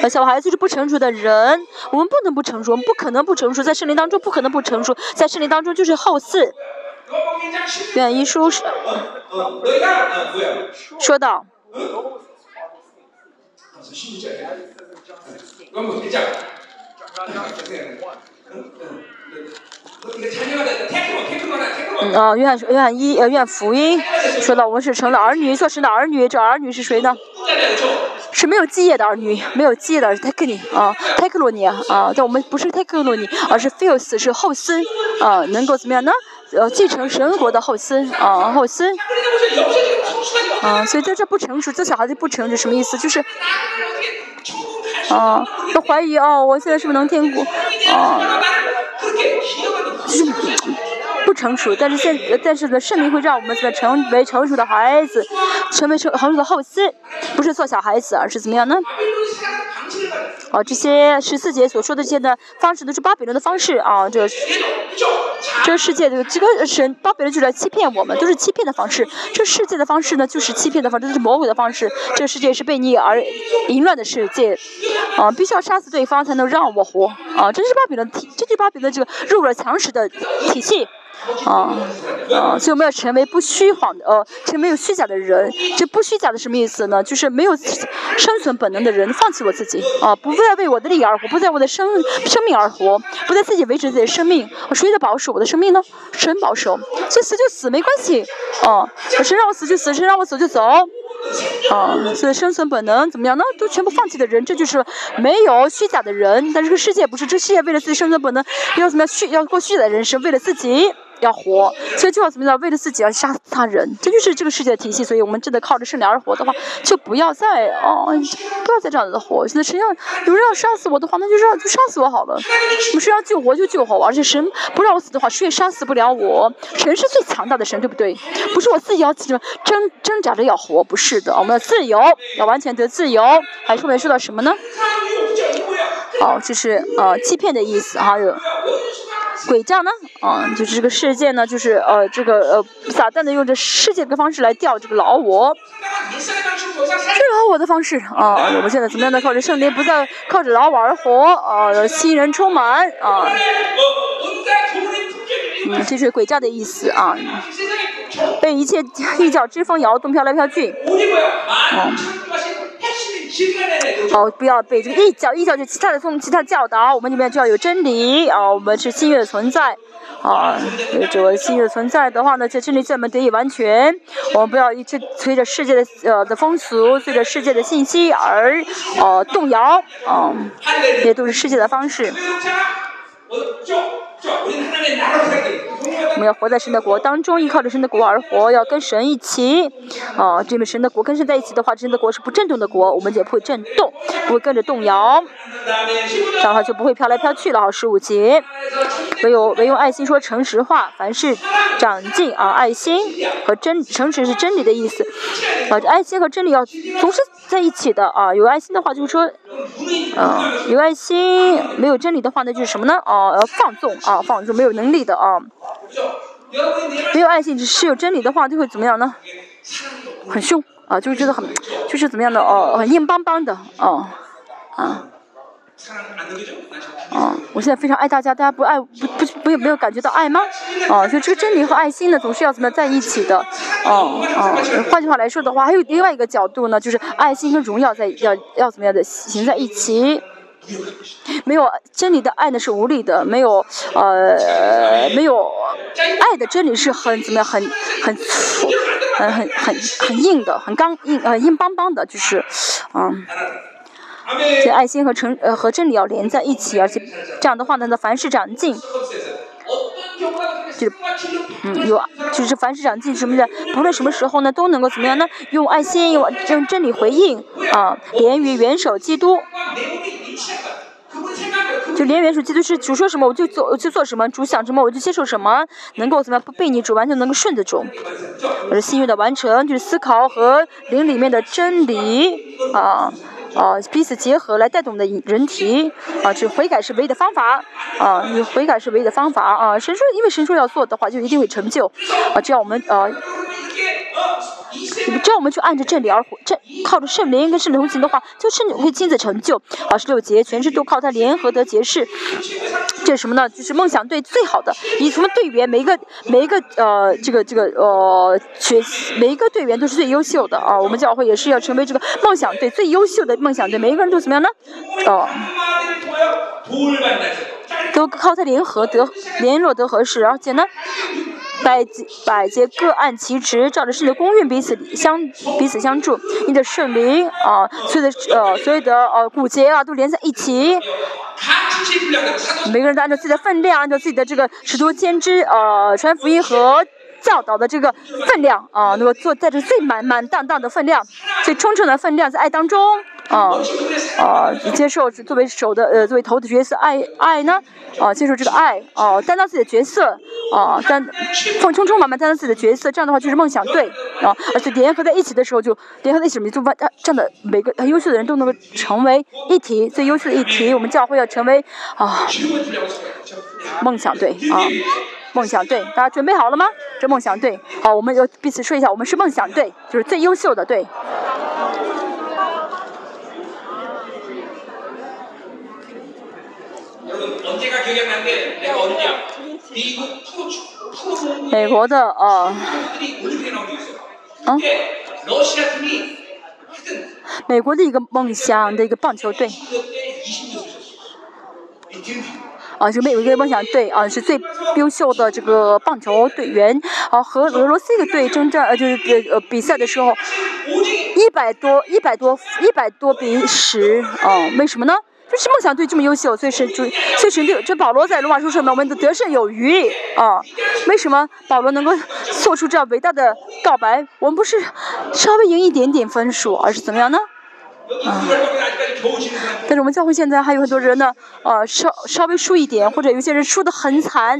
啊，小孩子是不成熟的人，我们不能不成熟，我们不可能不成熟，在圣灵当中不可能不成熟，在圣灵当中就是好似。愿一书说到。嗯啊，愿愿一呃约翰福音说到我们是成了儿女，做神的儿女，这儿女是谁呢？是没有基业的儿女，没有基业的泰克尼啊，泰克罗尼啊，但我们不是泰克罗尼，而是 f e l s 是后嗣啊，能够怎么样呢？呃，继承神国的后嗣啊，后嗣啊，所以在这不成熟，这小孩子不成熟什么意思？就是啊，都怀疑哦，我现在是不是能天国啊？就是。不成熟，但是现但是呢，圣灵会让我们怎么成为成熟的孩子，成为成成熟的后嗣，不是做小孩子，而是怎么样呢？哦，这些十四节所说的这些的方式都是巴比伦的方式啊，这这个世界的这个神巴比伦就在欺骗我们，都是欺骗的方式。这世界的方式呢，就是欺骗的方式，都是魔鬼的方式。这世界是被逆而淫乱的世界，啊，必须要杀死对方才能让我活啊！这是巴比伦体，这是巴比伦这个弱肉强食的体系。啊啊！所以我们要成为不虚谎的，呃，成为没有虚假的人。这不虚假的什么意思呢？就是没有生存本能的人，放弃我自己啊，不再为我的利益而活，不在我的生生命而活，不在自己维持自己的生命。谁的保守我的生命呢？神保守。所以死就死没关系，啊，谁让我死就死，谁让我走就走。哦，所以生存本能怎么样呢？都全部放弃的人，这就是没有虚假的人。但这个世界不是，这世界为了自己生存本能，要怎么样虚，要过虚假的人生，为了自己。要活，所以就要怎么样？为了自己要杀死他人，这就是这个世界的体系。所以我们真的靠着圣灵而活的话，就不要再哦，不要再这样子活。现在谁要有人要杀死我的话，那就让就杀死我好了。我们是要救活就救活，而且神不让我死的话，谁也杀死不了我。神是最强大的神，对不对？不是我自己要挣挣扎着要活，不是的。我们要自由，要完全得自由。还后面说到什么呢？哦，就是呃欺骗的意思，还有。鬼诈呢？啊，就是这个世界呢，就是呃，这个呃，撒旦呢用这世界的方式来钓这个老我，这老我的方式啊。我们现在怎么样的靠着圣灵，不再靠着老我而活啊？新人充满啊。嗯，这是鬼诈的意思啊。被一切 [LAUGHS] 一脚之风摇动，飘来飘去。啊。哦，不要被这个一脚一脚就其他的风其他的教导，我们里面就要有真理啊，我们是新月的存在啊，这个新月的存在的话呢，这真理我们得以完全。我们不要一直随着世界的呃的风俗，随着世界的信息而呃动摇啊，这些都是世界的方式。我们要活在神的国当中，依靠着神的国而活，要跟神一起。啊，这边神的国跟神在一起的话，神的国是不震动的国，我们就不会震动，不会跟着动摇，这样的话就不会飘来飘去了。好，十五节，唯有唯用爱心说诚实话，凡事长进啊，爱心和真诚实是真理的意思。啊，爱心和真理要同时在一起的啊。有爱心的话，就是说，啊，有爱心没有真理的话，那就是什么呢？哦啊，放纵啊，啊放纵没有能力的啊。没有爱心，只是有真理的话，就会怎么样呢？很凶啊，就是觉得很，就是怎么样的哦，很硬邦邦的哦，啊，啊，我现在非常爱大家，大家不爱不不不有没有感觉到爱吗？啊，就这个真理和爱心呢，总是要怎么在一起的？哦哦，换句话来说的话，还有另外一个角度呢，就是爱心跟荣耀在要要怎么样的行在一起？没有真理的爱呢是无力的，没有呃没有爱的真理是很怎么样很很粗很很很很硬的很刚硬呃硬邦邦的就是嗯，这爱心和诚呃和真理要连在一起，而且这样的话呢，那凡事长进，就嗯有就是凡事长进什么的，不论什么时候呢都能够怎么样呢？用爱心用用真理回应啊，连于元首基督。就连元首基督是主说什么我就做我就做什么，主想什么我就接受什么，能够怎么样不被你主，完全能够顺着主。我是心愿的完成，就是思考和灵里面的真理啊啊彼此结合来带动的人体啊，就悔改是唯一的方法啊，悔改是唯一的方法啊。神说，因为神说要做的话，就一定会成就啊，只要我们啊。只要我们去按着真理而活，这靠着圣灵跟圣灵同行的话，就圣灵会亲自成就。二十六节，全是都靠他联合的结识。这是什么呢？就是梦想队最好的，以什么队员，每一个每一个呃，这个这个呃，学每一个队员都是最优秀的啊。我们教会也是要成为这个梦想队最优秀的梦想队，每一个人都怎么样呢？哦。都靠他联合得联络得合适，而且呢，百节百节各按其职，照着圣的公运彼此相彼此相助，你的圣灵啊，所有的呃所有的呃骨节啊都连在一起。每个人都按照自己的分量，按照自己的这个使徒先知呃传福音和教导的这个分量啊，那么做带着最满满当当的分量，最充充的分量，在爱当中啊啊接受作为手的呃作为头的角色爱爱呢啊接受这个爱啊担当自己的角色啊担放充充满满担当自己的角色，这样的话就是梦想队啊，而且联合在一起的时候就联合在一起，就把这样的每个很优秀的人都能够成为一体，最优秀的一体，我们教会要成为啊梦想队啊。梦想队，大家准备好了吗？这梦想队，好，我们就彼此说一下，我们是梦想队，就是最优秀的队。美国的呃，嗯，美国的一个梦想的一个棒球队。啊，是美国一个梦想队啊，是最优秀的这个棒球队员啊，和俄罗斯一个队征战呃，就是呃比赛的时候，一百多一百多一百多比十啊，为什么呢？就是梦想队这么优秀，所以是主所以神队这保罗在罗马书上面，我们的得胜有余啊。为什么保罗能够做出这样伟大的告白？我们不是稍微赢一点点分数，而是怎么样呢？啊，但是我们教会现在还有很多人呢，呃，稍稍微输一点，或者有些人输的很惨，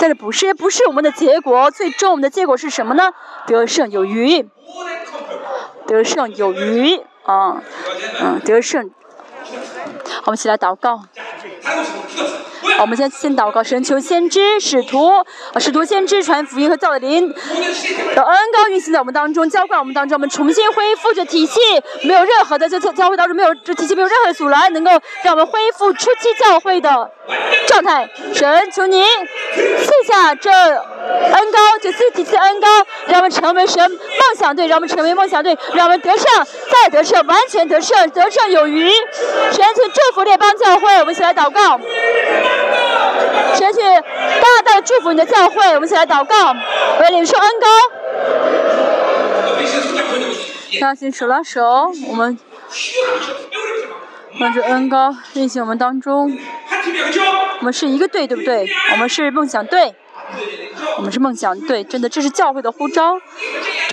但是不是不是我们的结果，最终我们的结果是什么呢？得胜有余，得胜有余啊，嗯，得胜。我们一起来祷告。我们先先祷告，神求先知、使徒、使徒先知传福音和造灵的恩高运行在我们当中，浇灌我们当中，我们重新恢复这体系，没有任何的在教教会当中没有这体系没有任何阻拦，能够让我们恢复初期教会的状态。神求您赐下这恩高，这四体系恩高，让我们成为神梦想队，让我们成为梦想队，让我们得胜，再得胜，完全得胜，得胜有余。神请祝福列邦教会，我们一起来祷告。神去大大的祝福你的教会，我们一起来祷告，为领受恩高。大家手拉手，我们让这恩高运行我们当中。我们是一个队，对不对？我们是梦想队。我们是梦想队，真的，这是教会的呼召，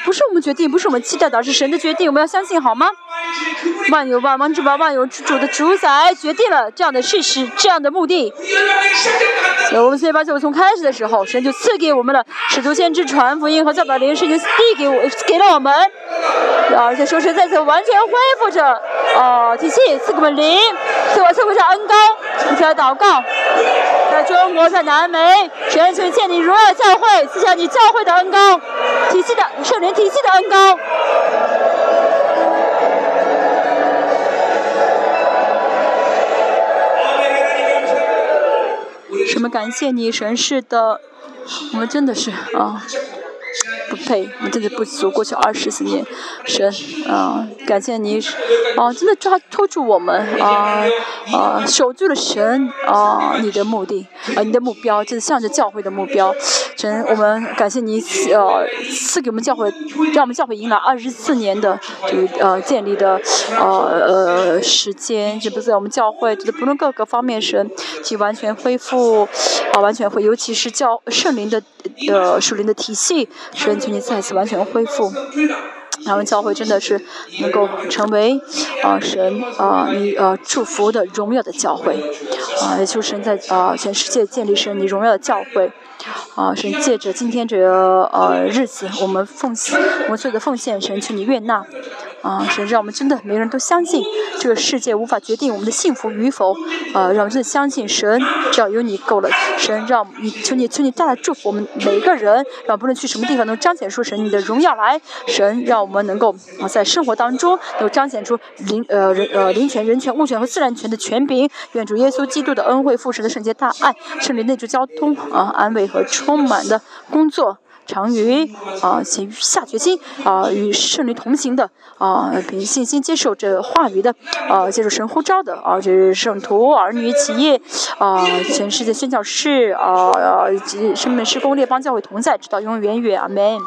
不是我们决定，不是我们期待的，而是神的决定，我们要相信，好吗？万有万王之王，万有之主的主宰决定了这样的事实，这样的目的。所以我们所以把就从开始的时候，神就赐给我们了使徒先知传福音和教导灵，神就递给我，给了我们，而且说是再次完全恢复着啊体系，赐给我们灵，赐我赐给上恩高，一起来祷告。在中国，在南美，神求建立荣耀教会，赐下你教会的恩高，体系的圣灵体系的恩高。什么？感谢你，神是的，我们真的是啊。不配，我们真的不足。过去二十四年，神啊，感谢你啊，真的抓拖住我们啊啊，守住了神啊，你的目的啊，你的目标就是向着教会的目标。神，我们感谢你呃赐给我们教会，让我们教会迎来二十四年的这个呃建立的呃呃时间，这不在我们教会，就是不论各个方面，神去完全恢复啊，完全会，尤其是教圣灵的呃属灵的体系。神请你再次完全恢复，他们教会真的是能够成为啊神啊你呃祝福的荣耀的教会。啊，也就是神在啊全世界建立神你荣耀的教会啊，神借着今天这个呃日子，我们奉献我们所有的奉献，神求你悦纳。啊，神让我们真的每个人都相信，这个世界无法决定我们的幸福与否。啊，让我们真的相信神，只要有你够了。神让你求你求你大大祝福我们每一个人，让不论去什么地方能彰显出神你的荣耀来。神让我们能够啊在生活当中能够彰显出灵呃人呃灵权、人权、物权和自然权的权柄。愿主耶稣基督的恩惠、父神的圣洁大爱、圣灵内住交通啊安慰和充满的工作。长于啊，且下决心啊，与圣灵同行的啊，凭信心接受这话语的啊，接受神呼召的啊，这是圣徒儿女企业啊，全世界宣教士啊，以及圣门施工列邦教会同在，直到永永远远，阿门。